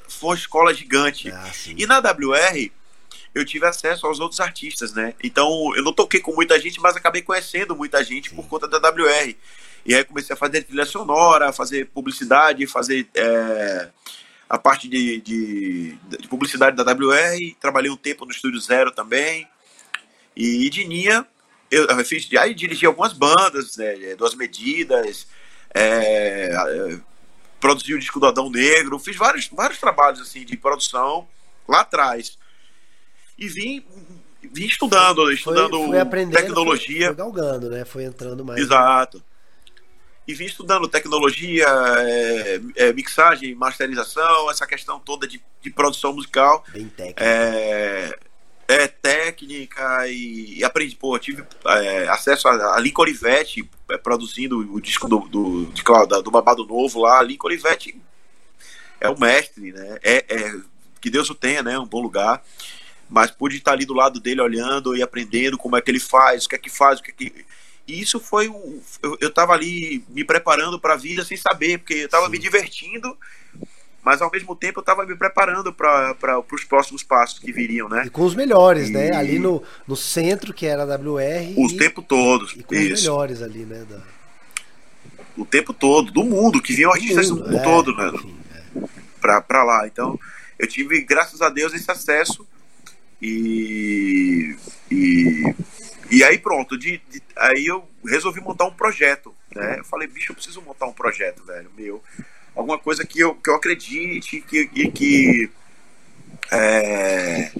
Speaker 2: foi uma escola gigante. Ah, e na WR eu tive acesso aos outros artistas, né? Então eu não toquei com muita gente, mas acabei conhecendo muita gente sim. por conta da WR. E aí comecei a fazer trilha sonora, fazer publicidade, fazer é, a parte de, de, de, publicidade da WR. Trabalhei um tempo no Estúdio Zero também. E de Ninha eu, fiz, aí dirigi algumas bandas, né, Duas Medidas, é, é, produzi o disco do Adão Negro, fiz vários, vários trabalhos assim de produção lá atrás. E vim, vim estudando, foi, estudando foi tecnologia.
Speaker 1: Foi, foi galgando, né? Foi entrando mais.
Speaker 2: Exato. E vim estudando tecnologia, é, é, mixagem, masterização, essa questão toda de, de produção musical.
Speaker 1: Bem técnica.
Speaker 2: É, é, técnica e, e aprendi, pô, tive é, acesso a, a Lincoln Olivetti é, produzindo o disco do, do, de, do Babado Novo lá. Lincoln Olivetti é o mestre, né? É, é, que Deus o tenha, né? Um bom lugar. Mas pude estar ali do lado dele olhando e aprendendo como é que ele faz, o que é que faz, o que é que. E isso foi um. Eu, eu tava ali me preparando para a vida sem saber, porque eu tava Sim. me divertindo mas ao mesmo tempo eu estava me preparando para os próximos passos que viriam, né?
Speaker 1: E com os melhores, né? e... né? Ali no, no centro, que era a WR.
Speaker 2: O e, tempo todo.
Speaker 1: E com isso. os melhores ali, né? Da...
Speaker 2: O tempo todo, do mundo, que vinham artistas do mundo é, todo, né? É. pra, pra lá. Então, eu tive, graças a Deus, esse acesso. E. E, e aí pronto, de, de, aí eu resolvi montar um projeto. Né? Eu falei, bicho, eu preciso montar um projeto, velho, meu alguma coisa que eu, que eu acredite que, que, que é,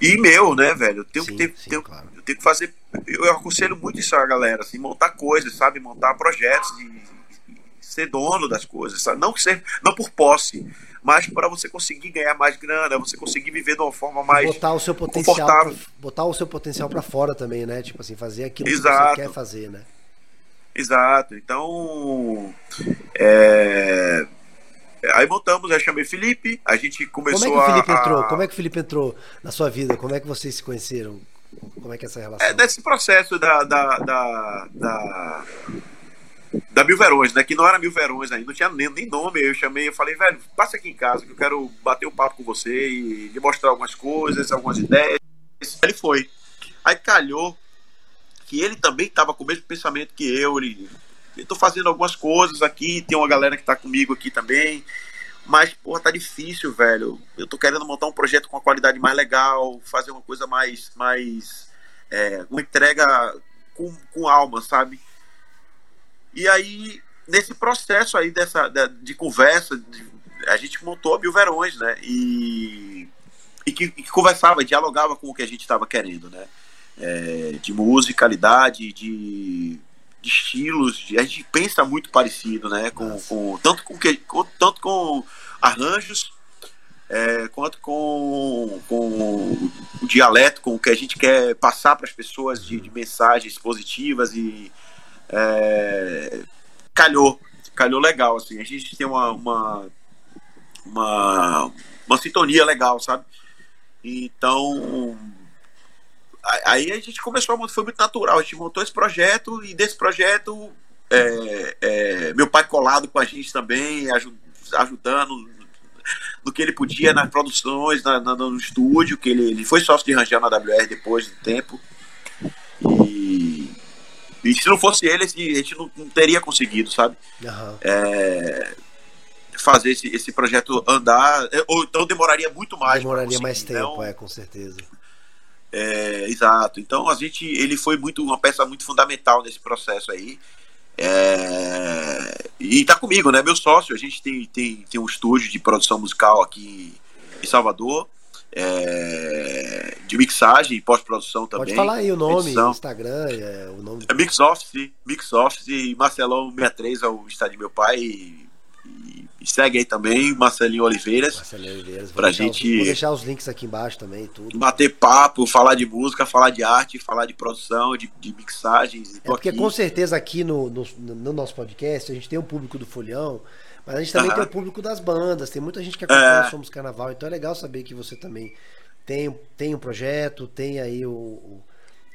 Speaker 2: e meu, né, velho? Eu tenho sim, que ter, sim, tenho, claro. eu tenho que fazer. Eu aconselho muito isso a galera, assim, montar coisas, sabe? Montar projetos de, ser dono das coisas, sabe? Não, ser, não por posse, mas para você conseguir ganhar mais grana, você conseguir viver de uma forma mais
Speaker 1: botar o seu potencial, pra, botar o seu potencial para fora também, né? Tipo assim, fazer aquilo Exato. que você quer fazer, né?
Speaker 2: Exato. Então, é... aí montamos, aí chamei Felipe, a gente começou
Speaker 1: Como é que o Felipe
Speaker 2: a...
Speaker 1: entrou? Como é que o Felipe entrou na sua vida? Como é que vocês se conheceram? Como é que é essa relação?
Speaker 2: É desse processo da da, da, da, da Mil Verões, né? Que não era Mil Verões ainda, não tinha nem, nem nome. Eu chamei, eu falei, velho, passa aqui em casa que eu quero bater um papo com você e lhe mostrar algumas coisas, algumas ideias. Ele foi. Aí calhou que ele também estava com o mesmo pensamento que eu. Ele, estou fazendo algumas coisas aqui, tem uma galera que está comigo aqui também. Mas, porra, tá difícil, velho. Eu tô querendo montar um projeto com uma qualidade mais legal, fazer uma coisa mais. mais é, uma entrega com, com alma, sabe? E aí, nesse processo aí dessa, de, de conversa, de, a gente montou a Mil Verões, né? E, e que, que, conversava, dialogava com o que a gente estava querendo, né? é, de musicalidade, de, de estilos, de, a gente pensa muito parecido, né? Com, com tanto com que, com, tanto com arranjos é, quanto com, com o dialeto, com o que a gente quer passar para as pessoas de, de, mensagens positivas e é, calhou, calhou legal, assim, a gente tem uma, uma, uma, uma sintonia legal, sabe? Então aí a gente começou foi muito natural, a gente montou esse projeto e desse projeto é, é, meu pai colado com a gente também, ajudando no que ele podia nas produções, na, na, no estúdio, que ele, ele foi sócio de Rangel na WR depois do tempo. E, e se não fosse ele, a gente não, não teria conseguido, sabe? Uhum. É, fazer esse, esse projeto andar, ou então demoraria muito mais.
Speaker 1: Demoraria mais tempo, então, é, com certeza.
Speaker 2: É, exato. Então a gente, ele foi muito uma peça muito fundamental nesse processo aí. É, e tá comigo, né? Meu sócio, a gente tem, tem, tem um estúdio de produção musical aqui em Salvador. É, de mixagem e pós-produção também. Pode
Speaker 1: falar aí o nome, edição. Instagram, é, o nome.
Speaker 2: É Mix Office, Mix Office e Marcelão 63 é o estado de meu pai. E, e segue aí também, Marcelinho Oliveiras.
Speaker 1: Marcelinho Oliveiras.
Speaker 2: Pra gente.
Speaker 1: Os, vou deixar os links aqui embaixo também, tudo.
Speaker 2: Bater papo, falar de música, falar de arte, falar de produção, de, de mixagens.
Speaker 1: É porque aqui. com certeza aqui no, no, no, nosso podcast a gente tem um público do Folião, mas a gente também uhum. tem o público das bandas. Tem muita gente que acompanha é. Somos Carnaval, então é legal saber que você também tem, tem um projeto, tem aí o, o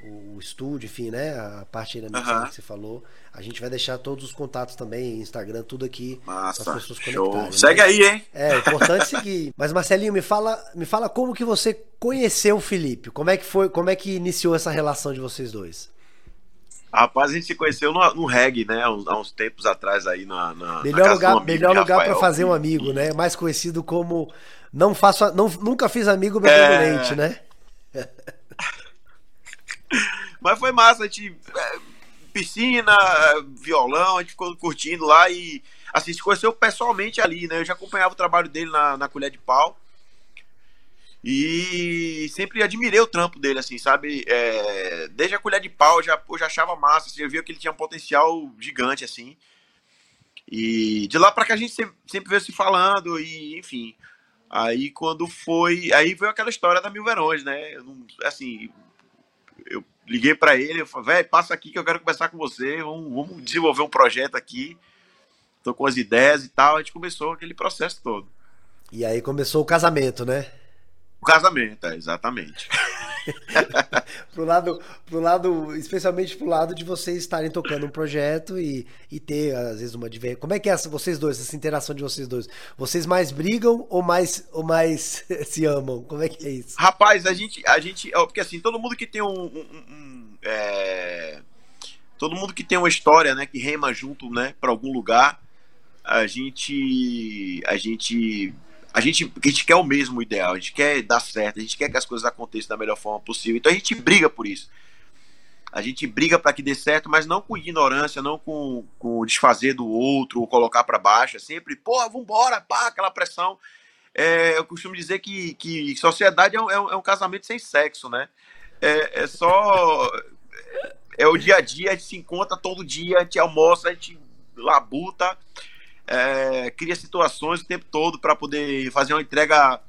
Speaker 1: o estúdio, enfim, né? A parte da mixagem uhum. que você falou. A gente vai deixar todos os contatos também, Instagram, tudo aqui para as pessoas show. conectarem.
Speaker 2: Né? Segue aí, hein?
Speaker 1: É, importante seguir. Mas Marcelinho, me fala, me fala como que você conheceu o Felipe? Como é que foi, como é que iniciou essa relação de vocês dois?
Speaker 2: Rapaz, a gente se conheceu no, no reggae, né? Há uns, tempos atrás aí na. na
Speaker 1: melhor na lugar, melhor lugar para fazer um amigo, né? Mais conhecido como não faço, não, nunca fiz amigo bebendo é... leite, né?
Speaker 2: Mas foi massa, a gente. É, piscina, violão, a gente ficou curtindo lá e assim, se conheceu pessoalmente ali, né? Eu já acompanhava o trabalho dele na, na colher de pau. E sempre admirei o trampo dele, assim, sabe? É, desde a colher de pau já, eu já achava massa, assim, eu via que ele tinha um potencial gigante, assim. E de lá para cá a gente sempre, sempre veio se falando, e enfim. Aí quando foi. Aí veio aquela história da Mil Verões, né? Eu não, assim, eu liguei para ele, eu falei, velho, passa aqui que eu quero conversar com você, vamos, vamos desenvolver um projeto aqui. Tô com as ideias e tal. A gente começou aquele processo todo.
Speaker 1: E aí começou o casamento, né?
Speaker 2: O casamento, é, exatamente.
Speaker 1: pro lado, pro lado, especialmente pro lado de vocês estarem tocando um projeto e, e ter, às vezes, uma divergência. Como é que é essa, vocês dois, essa interação de vocês dois? Vocês mais brigam ou mais, ou mais se amam? Como é que é isso?
Speaker 2: Rapaz, a gente, a gente, porque assim, todo mundo que tem um, um, um é... todo mundo que tem uma história, né, que rema junto, né, para algum lugar, a gente, a gente a gente, a gente quer o mesmo ideal, a gente quer dar certo, a gente quer que as coisas aconteçam da melhor forma possível. Então a gente briga por isso. A gente briga para que dê certo, mas não com ignorância, não com, com desfazer do outro ou colocar para baixo. É sempre, porra, vambora, pá, aquela pressão. É, eu costumo dizer que, que sociedade é um, é um, casamento sem sexo, né? É, é só. É o dia a dia, a gente se encontra todo dia, a gente almoça, a gente labuta é, cria situações o tempo todo para poder fazer uma entrega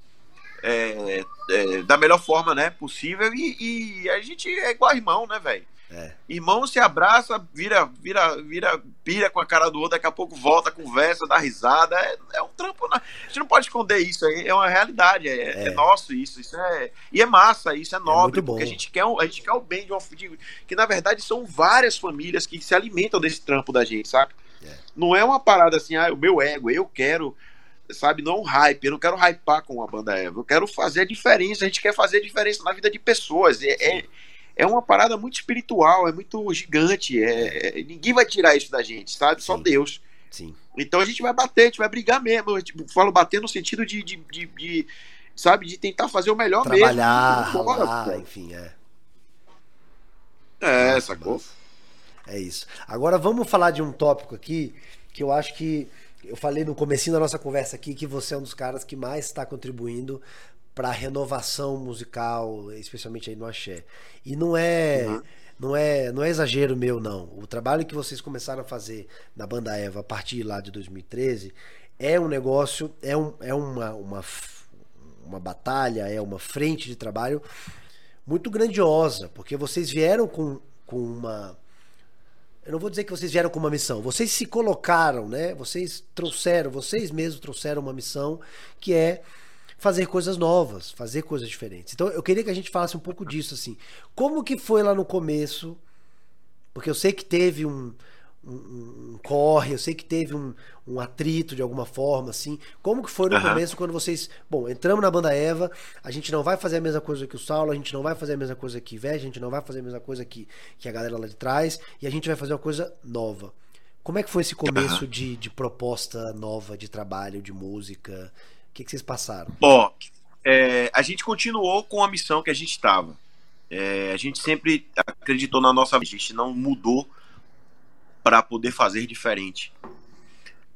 Speaker 2: é, é, da melhor forma né, possível. E, e, a gente é igual irmão, né, velho? É. Irmão se abraça, vira, vira, vira, pira com a cara do outro, daqui a pouco volta, conversa, dá risada. É, é um trampo. Né? A gente não pode esconder isso, é uma realidade, é, é, é. nosso isso. isso é, e é massa, isso é nobre, porque a gente, quer, a gente quer o bem de uma. De, que na verdade são várias famílias que se alimentam desse trampo da gente, sabe? É. Não é uma parada assim, ah, o meu ego, eu quero, sabe, não um hype, eu não quero hypar com a banda Eva, eu quero fazer a diferença, a gente quer fazer a diferença na vida de pessoas. É, é, é uma parada muito espiritual, é muito gigante, é, é ninguém vai tirar isso da gente, sabe? Sim. Só Deus.
Speaker 1: Sim.
Speaker 2: Então a gente vai bater, a gente vai brigar mesmo. Eu tipo, falo bater no sentido de, de, de, de, sabe, de tentar fazer o melhor
Speaker 1: Trabalhar, mesmo. Trabalhar, enfim, é.
Speaker 2: É, Nossa, sacou? Mas...
Speaker 1: É isso. Agora vamos falar de um tópico aqui que eu acho que eu falei no comecinho da nossa conversa aqui que você é um dos caras que mais está contribuindo para a renovação musical, especialmente aí no axé. E não é uhum. não é não é exagero meu não. O trabalho que vocês começaram a fazer na banda Eva a partir lá de 2013 é um negócio, é, um, é uma, uma uma batalha, é uma frente de trabalho muito grandiosa, porque vocês vieram com, com uma eu não vou dizer que vocês vieram com uma missão. Vocês se colocaram, né? Vocês trouxeram, vocês mesmos trouxeram uma missão que é fazer coisas novas, fazer coisas diferentes. Então eu queria que a gente falasse um pouco disso, assim. Como que foi lá no começo? Porque eu sei que teve um, um, um corre, eu sei que teve um, um, atrito de alguma forma, assim. Como que foi no uhum. começo quando vocês. Bom, entramos na banda Eva, a gente não vai fazer a mesma coisa que o Saulo, a gente não vai fazer a mesma coisa que Vé, a gente não vai fazer a mesma coisa que, que a galera lá de trás, e a gente vai fazer uma coisa nova. Como é que foi esse começo uhum. de, de proposta nova de trabalho, de música? O que, que vocês passaram?
Speaker 2: Ó, é, a gente continuou com a missão que a gente estava. É, a gente sempre acreditou na nossa. A gente não mudou para poder fazer diferente.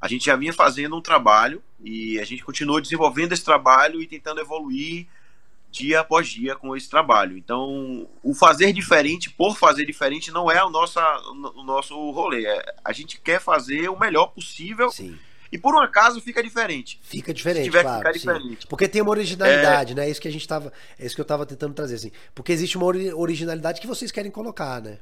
Speaker 2: A gente já vinha fazendo um trabalho e a gente continuou desenvolvendo esse trabalho e tentando evoluir dia após dia com esse trabalho. Então, o fazer diferente por fazer diferente não é o nosso, o nosso rolê. É, a gente quer fazer o melhor possível
Speaker 1: Sim.
Speaker 2: E por um acaso fica diferente.
Speaker 1: Fica diferente,
Speaker 2: Se tiver
Speaker 1: claro.
Speaker 2: que ficar
Speaker 1: sim.
Speaker 2: diferente.
Speaker 1: Porque tem uma originalidade, né? É isso que a gente tava, é isso que eu tava tentando trazer assim. Porque existe uma ori- originalidade que vocês querem colocar, né?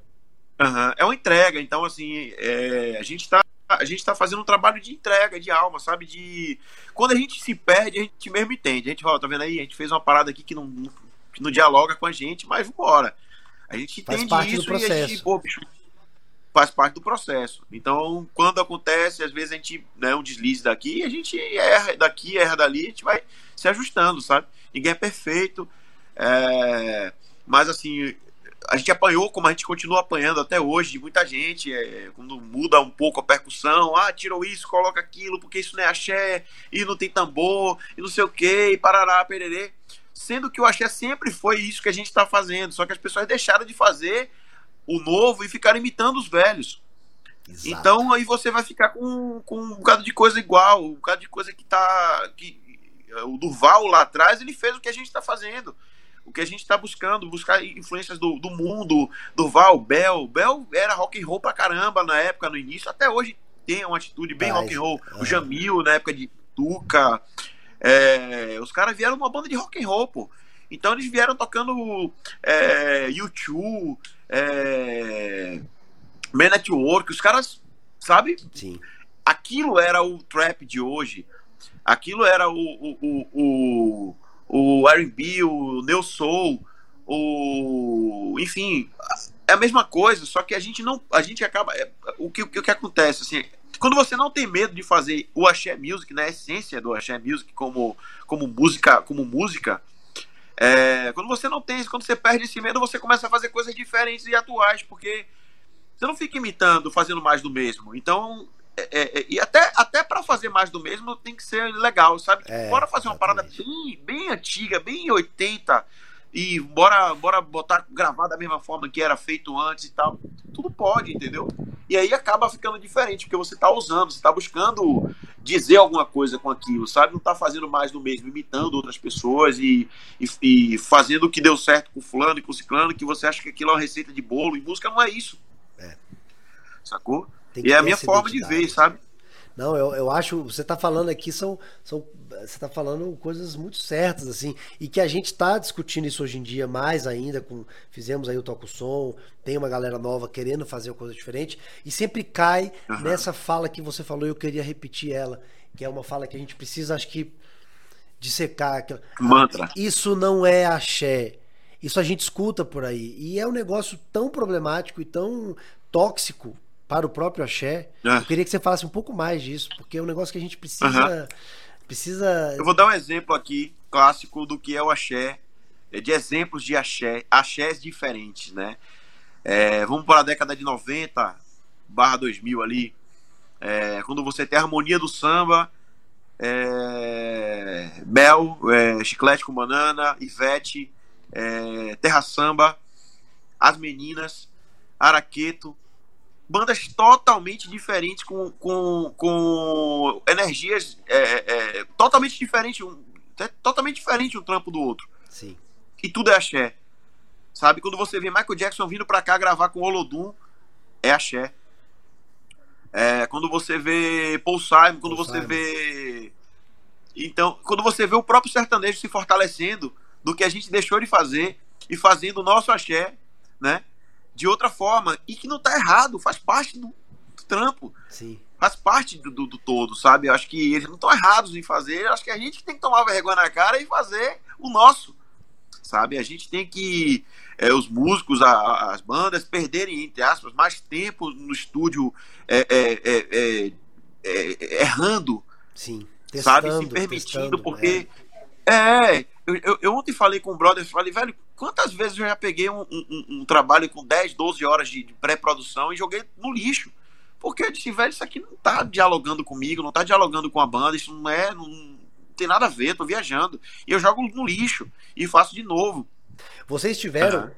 Speaker 2: Aham, É uma entrega, então assim, é, a gente tá a gente tá fazendo um trabalho de entrega, de alma, sabe? De quando a gente se perde, a gente mesmo entende. A gente fala, tá vendo aí? A gente fez uma parada aqui que não, que não dialoga com a gente, mas vambora. A gente
Speaker 1: Faz
Speaker 2: entende
Speaker 1: parte do
Speaker 2: isso e a gente, pô, bicho, faz parte do processo. Então, quando acontece, às vezes a gente, né, um deslize daqui, a gente erra daqui, erra dali, a gente vai se ajustando, sabe? Ninguém é perfeito. é, Mas assim, a gente apanhou, como a gente continua apanhando até hoje, de muita gente, é, quando muda um pouco a percussão, ah, tirou isso, coloca aquilo, porque isso não é axé, e não tem tambor, e não sei o que, e parará, pererê. Sendo que o axé sempre foi isso que a gente está fazendo, só que as pessoas deixaram de fazer o novo e ficaram imitando os velhos.
Speaker 1: Exato.
Speaker 2: Então aí você vai ficar com, com um bocado de coisa igual, um bocado de coisa que tá. Que, o Durval lá atrás, ele fez o que a gente está fazendo. O que a gente está buscando, buscar influências do, do mundo, Durval, Bel. Bel era rock and roll pra caramba na época, no início, até hoje tem uma atitude bem
Speaker 1: Mas,
Speaker 2: rock and roll.
Speaker 1: é.
Speaker 2: O Jamil, na época de Tuca. é, os caras vieram numa banda de rock and roll, pô. Então eles vieram tocando é, U2, é, Man Network, os caras, sabe?
Speaker 1: Sim.
Speaker 2: Aquilo era o trap de hoje. Aquilo era o, o, o, o, o R&B, o Neo Soul, o... Enfim, é a mesma coisa, só que a gente não... A gente acaba... é, o, que, o que acontece, assim... Quando você não tem medo de fazer o axé music, na essência do axé music como, como música, como música, é, quando você não tem, quando você perde esse medo, você começa a fazer coisas diferentes e atuais, porque você não fica imitando, fazendo mais do mesmo. Então, é, é, é, e até, até para fazer mais do mesmo tem que ser legal, sabe? Tipo,
Speaker 1: É,
Speaker 2: bora fazer uma parada bem, bem antiga, bem 80, e bora, bora botar, gravar da mesma forma que era feito antes e tal. Tudo pode, entendeu? E aí acaba ficando diferente, porque você tá usando, você tá buscando dizer alguma coisa com aquilo, sabe? Não tá fazendo mais do mesmo, imitando outras pessoas e, e, e fazendo o que deu certo com fulano e com ciclano, que você acha que aquilo é uma receita de bolo, e música não é isso.
Speaker 1: É.
Speaker 2: Sacou? E
Speaker 1: que
Speaker 2: é a minha forma de ver, sabe?
Speaker 1: Não, eu, eu acho, você tá falando aqui, são, são. Você tá falando coisas muito certas, assim, e que a gente tá discutindo isso hoje em dia mais ainda, com. Fizemos aí o Toco Som, tem uma galera nova querendo fazer uma coisa diferente, e sempre cai
Speaker 2: Aham.
Speaker 1: nessa fala que você falou, e eu queria repetir ela, que é uma fala que a gente precisa, acho que, dissecar. aquela-
Speaker 2: Mantra.
Speaker 1: Isso não é axé. Isso a gente escuta por aí. E é um negócio tão problemático e tão tóxico para o próprio axé.
Speaker 2: É.
Speaker 1: Eu queria que você falasse um pouco mais disso, porque é um negócio que a gente precisa.
Speaker 2: Aham.
Speaker 1: Precisa.
Speaker 2: Eu vou dar um exemplo aqui, clássico, do que é o axé, é, de exemplos de axé, axés diferentes, né? É, vamos para a década de 90, barra 2000 ali, é, quando você tem a harmonia do samba, é, Bel, é, Chiclete com Banana, Ivete, é, Terra Samba, As Meninas, Araqueto, bandas totalmente diferentes, com, com, com energias é, é, totalmente diferentes, um, é totalmente diferente um trampo do outro.
Speaker 1: Sim.
Speaker 2: E tudo é axé. Sabe? Quando você vê Michael Jackson vindo pra cá gravar com Olodum, é axé. É, quando você vê Paul Simon, quando
Speaker 1: Paul
Speaker 2: você
Speaker 1: Simon.
Speaker 2: vê. Então, quando você vê o próprio sertanejo se fortalecendo do que a gente deixou de fazer e fazendo o nosso axé, né? De outra forma. E que não tá errado, faz parte do, trampo
Speaker 1: Sim.
Speaker 2: faz parte do, do, do todo, sabe? Eu acho que eles não estão errados em fazer, eu acho que a gente tem que tomar vergonha na cara e fazer o nosso, sabe? A gente tem que, é, os músicos, a- as bandas, perderem, entre aspas, mais tempo no estúdio é, é, é, é, é, errando,
Speaker 1: Sim.
Speaker 2: sabe? Se
Speaker 1: Testando,
Speaker 2: permitindo,
Speaker 1: testando,
Speaker 2: porque. É, eu, eu, eu ontem falei com o brother, falei, velho, quantas vezes eu já peguei um, um- um- trabalho com 10, 12 horas de, de pré-produção e joguei no lixo. Porque eu disse, velho, isso aqui não tá dialogando comigo, não tá dialogando com a banda, isso não é. Não, tem nada a ver, tô viajando. E eu jogo no lixo e faço de novo.
Speaker 1: Vocês tiveram
Speaker 2: Aham.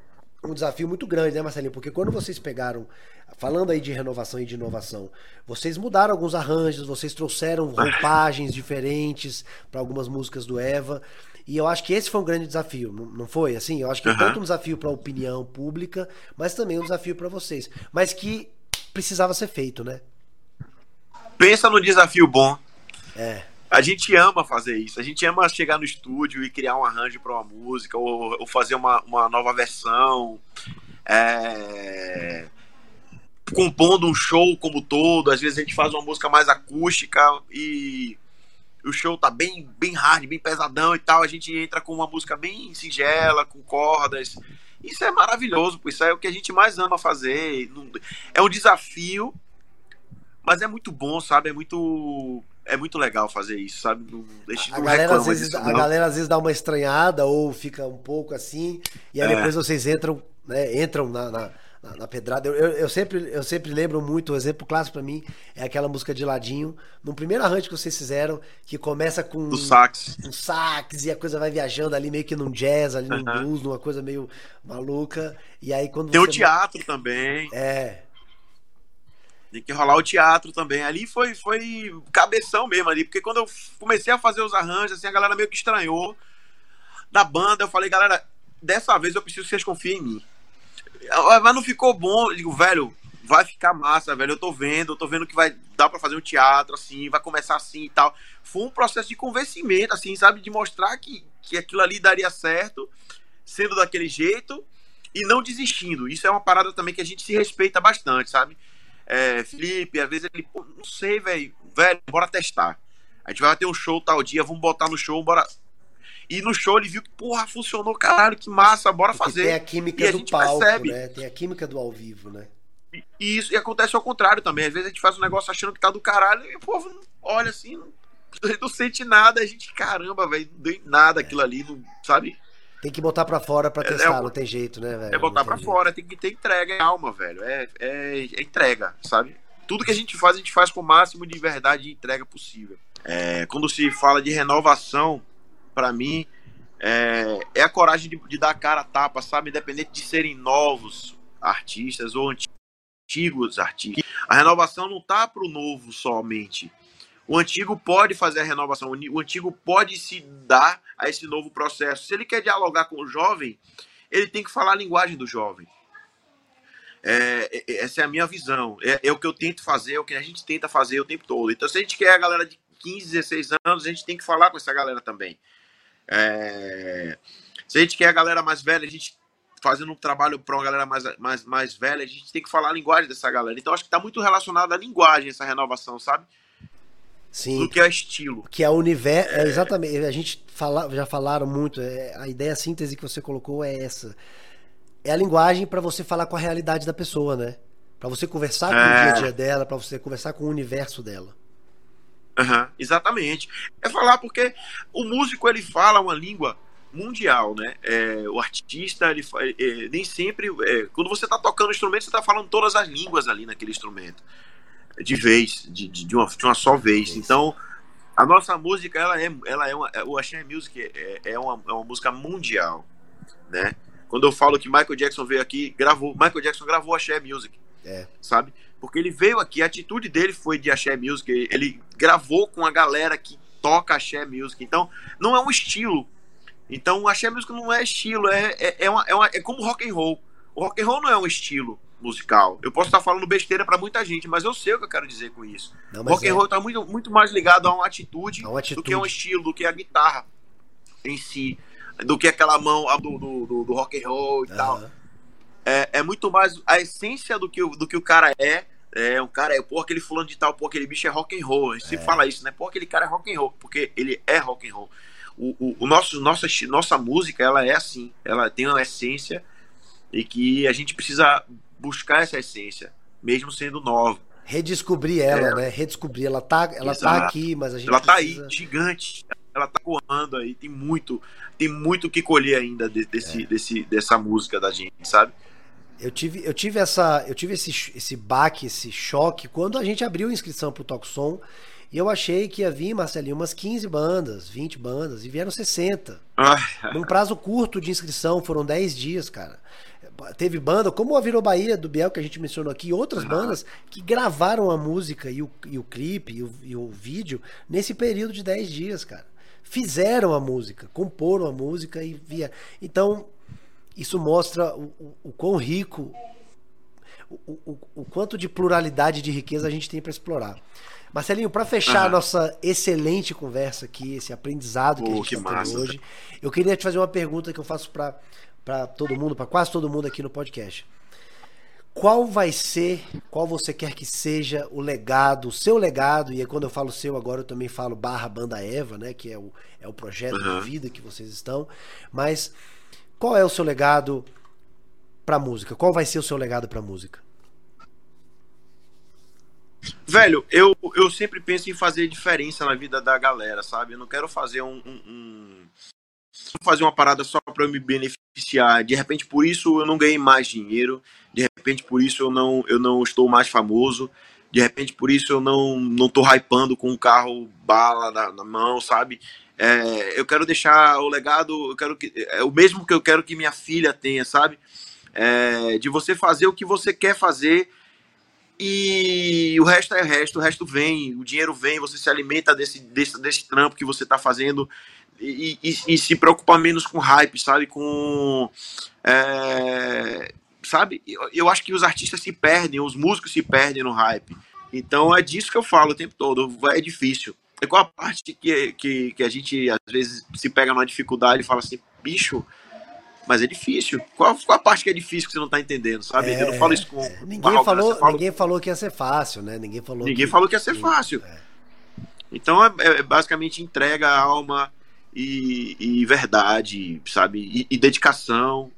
Speaker 1: um desafio muito grande, né, Marcelinho? Porque quando vocês pegaram, falando aí de renovação e de inovação, vocês mudaram alguns arranjos, vocês trouxeram roupagens diferentes para algumas músicas do Eva. E eu acho que esse foi um grande desafio, não foi? Assim, eu acho que é
Speaker 2: Aham.
Speaker 1: tanto um desafio para a opinião pública, mas também um desafio para vocês. Mas que precisava ser feito, né?
Speaker 2: Pensa no desafio bom.
Speaker 1: É.
Speaker 2: A gente ama fazer isso. A gente ama chegar no estúdio e criar um arranjo para uma música ou, ou, fazer uma, uma nova versão. É... Compondo um show como todo. Às vezes a gente faz uma música mais acústica e o show tá bem, bem hard, bem pesadão e tal. A gente entra com uma música bem singela, com cordas. Isso é maravilhoso, isso é o que a gente mais ama fazer. É um desafio, mas é muito bom, sabe? É muito é muito legal fazer isso, sabe? Não,
Speaker 1: a, não galera, às vezes, a galera às vezes dá uma estranhada ou fica um pouco assim, e aí é. depois vocês entram, né, entram na, na, na pedrada. Eu, eu, eu, sempre, eu sempre lembro muito, o exemplo clássico para mim é aquela música de ladinho, no primeiro arranjo que vocês fizeram, que começa com
Speaker 2: Do sax.
Speaker 1: um sax e a coisa vai viajando ali meio que num jazz, ali num blues, numa coisa meio maluca. E aí quando
Speaker 2: Tem o teatro também.
Speaker 1: É.
Speaker 2: Tem que rolar o teatro também. Ali foi, foi cabeção mesmo ali, porque quando eu comecei a fazer os arranjos, assim, a galera meio que estranhou da banda. Eu falei, galera, dessa vez eu preciso que vocês confiem em mim. Mas não ficou bom. Eu digo, velho, vai ficar massa, velho. Eu tô vendo, eu tô vendo que vai dar para fazer um teatro, assim, vai começar assim e tal. Foi um processo de convencimento, assim, sabe? De mostrar que, que aquilo ali daria certo, sendo daquele jeito e não desistindo. Isso é uma parada também que a gente se respeita bastante, sabe? é, Felipe, às vezes ele, não sei, velho, velho, bora testar. A gente vai ter um show tal dia, vamos botar no show, bora. E no show ele viu que, porra, funcionou, caralho, que massa, bora Porque fazer.
Speaker 1: Tem a química e do a palco, percebe. né? Tem a química do ao vivo, né?
Speaker 2: E, isso, e acontece ao contrário também. Às vezes a gente faz um negócio achando que tá do caralho e o povo olha assim, não, não sente nada. A gente, caramba, velho, não deu nada aquilo ali, não, sabe?
Speaker 1: Tem que botar para fora para é, testar, é, não tem jeito, né, velho?
Speaker 2: É botar para fora, tem que ter entrega em alma, velho. É, é, é, entrega, sabe? Tudo que a gente faz, a gente faz com o máximo de verdade e entrega possível. É, quando se fala de renovação, para mim, é, é, a coragem de, de dar cara a tapa, sabe? Independente de serem novos artistas ou antigos artistas. A renovação não tá pro novo somente. O antigo pode fazer a renovação, o antigo pode se dar a esse novo processo. Se ele quer dialogar com o jovem, ele tem que falar a linguagem do jovem. É, é, essa é a minha visão. É, é, o que eu tento fazer, é o que a gente tenta fazer o tempo todo. Então, se a gente quer a galera de 15, 16 anos, a gente tem que falar com essa galera também. É, se a gente quer a galera mais velha, a gente fazendo um trabalho para uma galera mais, mais, mais velha, a gente tem que falar a linguagem dessa galera. Então, acho que está muito relacionado à linguagem essa renovação, sabe?
Speaker 1: Sim.
Speaker 2: do que é estilo.
Speaker 1: Que é o universo. É, exatamente. A gente fala, já falaram muito. É, a ideia a síntese que você colocou é essa. É a linguagem para você falar com a realidade da pessoa, né? Para você conversar com é. o dia a dia dela, para você conversar com o universo dela.
Speaker 2: Uhum, exatamente. É falar porque o músico ele fala uma língua mundial, né? É, o artista ele é, nem sempre é, quando você está tocando instrumento você está falando todas as línguas ali naquele instrumento de vez, de, de, uma, de uma só vez. Então, a nossa música, ela é, ela é uma, o Axé Music é, é, uma, é uma música mundial, né? Quando eu falo que Michael Jackson veio aqui, gravou, Michael Jackson gravou Axé Music,
Speaker 1: é.
Speaker 2: sabe? Porque ele veio aqui, a atitude dele foi de Axé Music, ele gravou com a galera que toca Axé Music, então não é um estilo. Então, Axé Music não é estilo, é, é, é, uma, é, uma, é como rock and roll. O rock and roll não é um estilo musical. Eu posso estar falando besteira para muita gente, mas eu sei o que eu quero dizer com isso. Não, rock é. and roll está muito, muito mais ligado a uma atitude, uma atitude, do que a um estilo, do que a guitarra em si, do que aquela mão do, do, do, do rock and roll e uhum. tal. É, é muito mais a essência do que, do que o cara é. É, um cara é, pô, aquele fulano de tal, pô, aquele bicho é rock and roll. A gente é. sempre fala isso, né? Pô, aquele cara é rock and roll, porque ele é rock and roll. O, o, o nosso, nossa, nossa música, ela é assim, ela tem uma essência e que a gente precisa buscar essa essência, mesmo sendo nova.
Speaker 1: Redescobrir ela, é. né? Redescobrir. Ela tá, ela tá aqui, mas a gente.
Speaker 2: Ela precisa... tá aí, gigante. Ela tá correndo aí. Tem muito, tem muito que colher ainda desse, é. desse, dessa música da gente, sabe?
Speaker 1: Eu tive, eu tive essa, eu tive esse, esse baque, esse choque quando a gente abriu a inscrição pro Som e eu achei que ia vir, Marcelinho, umas 15 bandas, 20 bandas, e vieram 60. Ah. Num prazo curto de inscrição, foram 10 dias, cara teve banda, como a Virou Bahia do Biel, que a gente mencionou aqui, outras bandas que gravaram a música e o, e o clipe e o, e o vídeo nesse período de 10 dias, cara. Fizeram a música, comporam a música e via. Então, isso mostra o, o, o quão rico o, o, quanto de pluralidade de riqueza a gente tem para explorar. Marcelinho, para fechar uhum. a nossa excelente conversa aqui, esse aprendizado que oh, a gente está tendo hoje, eu queria te fazer uma pergunta que eu faço para todo mundo, para quase todo mundo aqui no podcast. Qual vai ser, qual você quer que seja o legado, o seu legado, e quando eu falo seu agora eu também falo barra Banda Eva, né, que é o, é o projeto uhum. de vida que vocês estão, mas qual é o seu legado para música? Qual vai ser o seu legado para música?
Speaker 2: Velho, eu, eu sempre penso em fazer diferença na vida da galera, sabe? Eu não quero fazer um, um, um fazer uma parada só para me beneficiar. De repente, por isso eu não ganhei mais dinheiro. De repente, por isso eu não, eu não estou mais famoso. De repente, por isso eu não, não tô hypando com um carro bala na, na mão, sabe? É, eu quero deixar o legado, eu quero que, é o mesmo que eu quero que minha filha tenha, sabe? É, de você fazer o que você quer fazer e o resto é o resto, o resto vem, o dinheiro vem, você se alimenta desse, desse, desse trampo que você está fazendo e, e, e, se preocupa menos com hype, sabe? Com. É, sabe? Eu, eu acho que os artistas se perdem, os músicos se perdem no hype. Então é disso que eu falo o tempo todo. É difícil. É qual a parte que, que, que a gente às vezes se pega numa dificuldade e fala assim, bicho, mas é difícil. Qual, qual a parte que é difícil que você não está entendendo, sabe? É, eu não falo isso com. É.
Speaker 1: Ninguém, falou, fala... ninguém falou que ia ser fácil, né? Ninguém falou
Speaker 2: Ninguém que... falou que ia ser fácil. É. Então é, é, basicamente entrega alma e, e verdade, sabe? E, e, dedicação.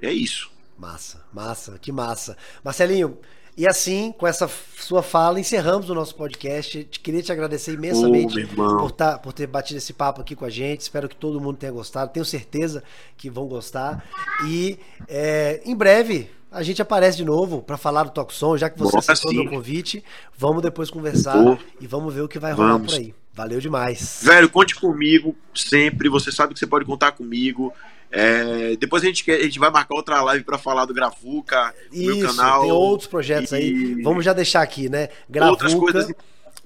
Speaker 2: É isso.
Speaker 1: Massa, massa, que massa. Marcelinho, e assim, com essa sua fala, encerramos o nosso podcast. Queria te agradecer imensamente por, tá, por ter batido esse papo aqui com a gente. Espero que todo mundo tenha gostado. Tenho certeza que vão gostar. E é, em breve a gente aparece de novo para falar do Toxon, já que você Nossa, aceitou o convite. Vamos depois conversar e vamos ver o que vai rolar vamos. por aí. Valeu demais.
Speaker 2: Velho, conte comigo sempre. Você sabe que você pode contar comigo. É, depois a gente, a gente vai marcar outra live para falar do Gravuca,
Speaker 1: Isso, meu canal. Tem outros projetos e... aí. Vamos já deixar aqui, né? Gravuca, coisas...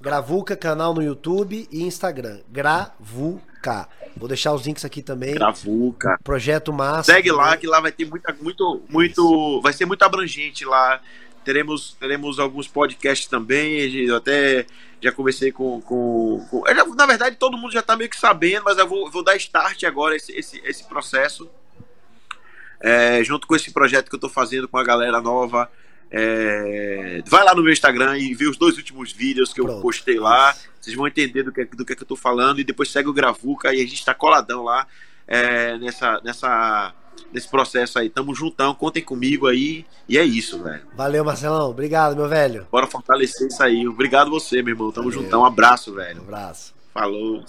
Speaker 1: Gravuca, canal no YouTube e Instagram. Gravuca. Vou deixar os links aqui também.
Speaker 2: Gravuca.
Speaker 1: Projeto massa.
Speaker 2: Segue lá que lá vai ter muita, muito, muito, vai ser muito abrangente lá. Teremos, teremos alguns podcasts também. Eu até já conversei com. com, com na verdade, todo mundo já está meio que sabendo, mas eu vou, vou dar start agora esse, esse, esse processo. É, junto com esse projeto que eu estou fazendo com a galera nova. É, vai lá no meu Instagram e vê os dois últimos vídeos que Pronto. eu postei lá. Vocês vão entender do que, do que, é que eu estou falando. E depois segue o Gravuca e a gente está coladão lá é, nessa, nessa nesse processo aí. Tamo juntão, contem comigo aí. E é isso, velho.
Speaker 1: Valeu, Marcelão. Obrigado, meu velho.
Speaker 2: Bora fortalecer isso aí. Obrigado você, meu irmão. Tamo Valeu. juntão. Um abraço, velho. Um
Speaker 1: abraço.
Speaker 2: Falou.